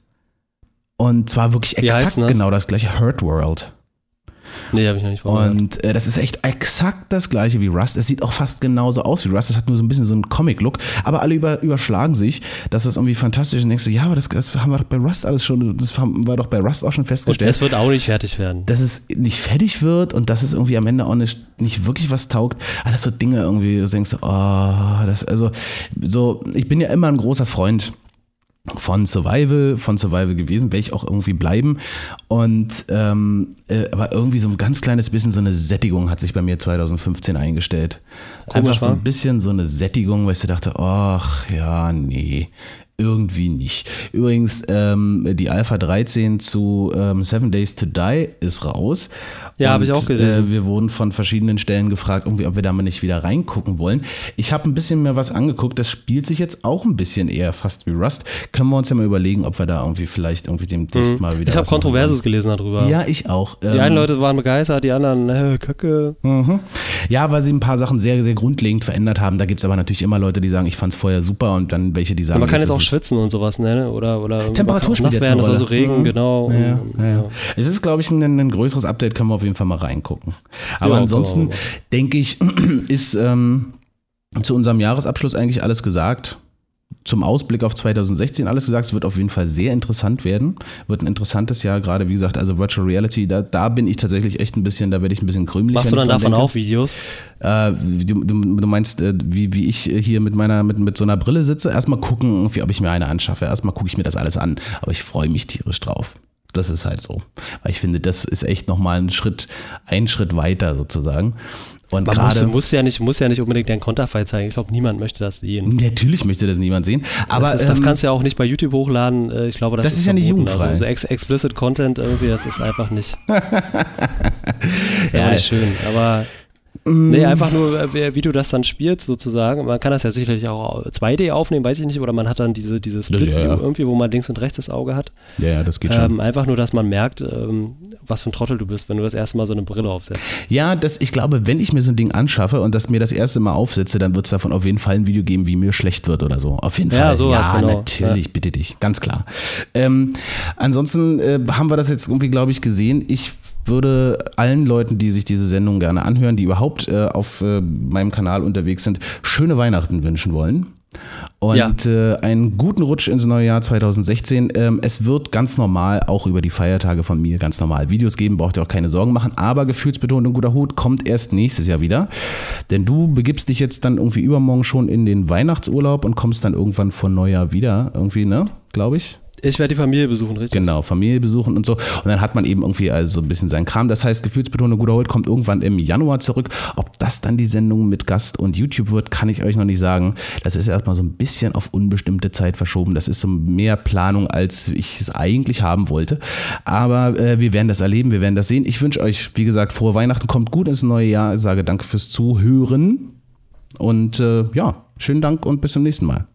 Und zwar wirklich exakt das? genau das gleiche Hurt World. Nee, habe ich noch nicht vorher. Und äh, das ist echt exakt das gleiche wie Rust. Es sieht auch fast genauso aus wie Rust. Es hat nur so ein bisschen so einen Comic-Look. Aber alle über, überschlagen sich. Das ist irgendwie fantastisch. Und denkst du, ja, aber das, das haben wir doch bei Rust alles schon, das haben wir doch bei Rust auch schon Und festgestellt. es wird auch nicht fertig werden. dass es nicht fertig wird und dass es irgendwie am Ende auch nicht, nicht wirklich was taugt. Alles so Dinge irgendwie, du denkst, oh, das, also, so, ich bin ja immer ein großer Freund von Survival, von Survival gewesen, werde ich auch irgendwie bleiben. Und ähm, äh, aber irgendwie so ein ganz kleines bisschen so eine Sättigung hat sich bei mir 2015 eingestellt. Komisch, Einfach so ein bisschen so eine Sättigung, weil ich so dachte, ach ja, nee. Irgendwie nicht. Übrigens, ähm, die Alpha 13 zu ähm, Seven Days to Die ist raus. Ja, habe ich auch gelesen. Äh, wir wurden von verschiedenen Stellen gefragt, ob wir da mal nicht wieder reingucken wollen. Ich habe ein bisschen mehr was angeguckt. Das spielt sich jetzt auch ein bisschen eher fast wie Rust. Können wir uns ja mal überlegen, ob wir da irgendwie vielleicht irgendwie demnächst mal wieder. Mhm. Ich habe Kontroverses gelesen darüber. Ja, ich auch. Die Ähm, einen Leute waren begeistert, die anderen, äh, Köcke. Mhm. Ja, weil sie ein paar Sachen sehr, sehr grundlegend verändert haben. Da gibt es aber natürlich immer Leute, die sagen, ich fand es vorher super und dann welche, die sagen, man kann jetzt auch schwitzen und sowas, ne? Oder, oder Temperatur nass werden, eine es soll so Rolle. Regen, Mhm. genau. Ja, Und, ja. Es ist, glaube ich, ein, ein größeres Update, können wir auf jeden Fall mal reingucken. Aber Ja, ansonsten man denke ich, (clears throat) ist ähm, zu unserem Jahresabschluss eigentlich alles gesagt. Zum Ausblick auf 2016 alles gesagt, es wird auf jeden Fall sehr interessant werden. Wird ein interessantes Jahr, gerade wie gesagt, also Virtual Reality, da, da bin ich tatsächlich echt ein bisschen, da werde ich ein bisschen krümelig. Machst du dann davon denke. auch Videos? Äh, du, du, meinst, äh, wie, wie ich hier mit meiner, mit, mit so einer Brille sitze? Erstmal gucken, ob ich mir eine anschaffe. Erstmal gucke ich mir das alles an. Aber ich freue mich tierisch drauf. Das ist halt so. Weil ich finde, das ist echt nochmal ein Schritt, ein Schritt weiter sozusagen. Und Man muss, gerade. muss, ja nicht, muss ja nicht unbedingt dein Konterfei zeigen. Ich glaube, niemand möchte das sehen. Natürlich möchte das niemand sehen. Aber das, ist, das ähm, kannst du ja auch nicht bei YouTube hochladen. Äh, Ich glaube, das, Das ist ja nicht jugendfrei. Also so ex explicit Content irgendwie, das ist einfach nicht, (laughs) ist Ja, einfach nicht schön. Aber nee, einfach nur, äh, wie du das dann spielst sozusagen. Man kann das ja sicherlich auch 2D aufnehmen, weiß ich nicht. Oder man hat dann diese, diese Split-View Ja, ja. irgendwie, wo man links und rechts das Auge hat. ja, ja, das geht schon. Ähm, einfach nur, dass man merkt, ähm, was für ein Trottel du bist, wenn du das erste Mal so eine Brille aufsetzt. Ja, das, ich glaube, wenn ich mir so ein Ding anschaffe und das mir das erste Mal aufsetze, dann wird es davon auf jeden Fall ein Video geben, wie mir schlecht wird oder so. Auf jeden Ja, Fall. sowas, ja, genau. natürlich, bitte dich, ganz klar. Ähm, ansonsten äh, haben wir das jetzt irgendwie, glaube ich, gesehen. Ich würde allen Leuten, die sich diese Sendung gerne anhören, die überhaupt äh, auf äh, meinem Kanal unterwegs sind, schöne Weihnachten wünschen wollen. Und Ja. äh, einen guten Rutsch ins neue Jahr 2016. Ähm, es wird ganz normal auch über die Feiertage von mir ganz normal Videos geben, braucht ihr auch keine Sorgen machen. Aber gefühlsbetont und guter Hut kommt erst nächstes Jahr wieder. Denn du begibst dich jetzt dann irgendwie übermorgen schon in den Weihnachtsurlaub und kommst dann irgendwann vor Neujahr wieder. Irgendwie, ne? Glaube ich. Ich werde die Familie besuchen, richtig? Genau, Familie besuchen und so. Und dann hat man eben irgendwie also so ein bisschen seinen Kram. Das heißt, gefühlsbetont und guter Hut kommt irgendwann im Januar zurück. Ob das dann die Sendung mit Gast und YouTube wird, kann ich euch noch nicht sagen. Das ist erstmal so ein bisschen auf unbestimmte Zeit verschoben. Das ist so mehr Planung, als ich es eigentlich haben wollte. Aber äh, wir werden das erleben, wir werden das sehen. Ich wünsche euch, wie gesagt, frohe Weihnachten, kommt gut ins neue Jahr. Ich sage danke fürs Zuhören. Und äh, ja, schönen Dank und bis zum nächsten Mal.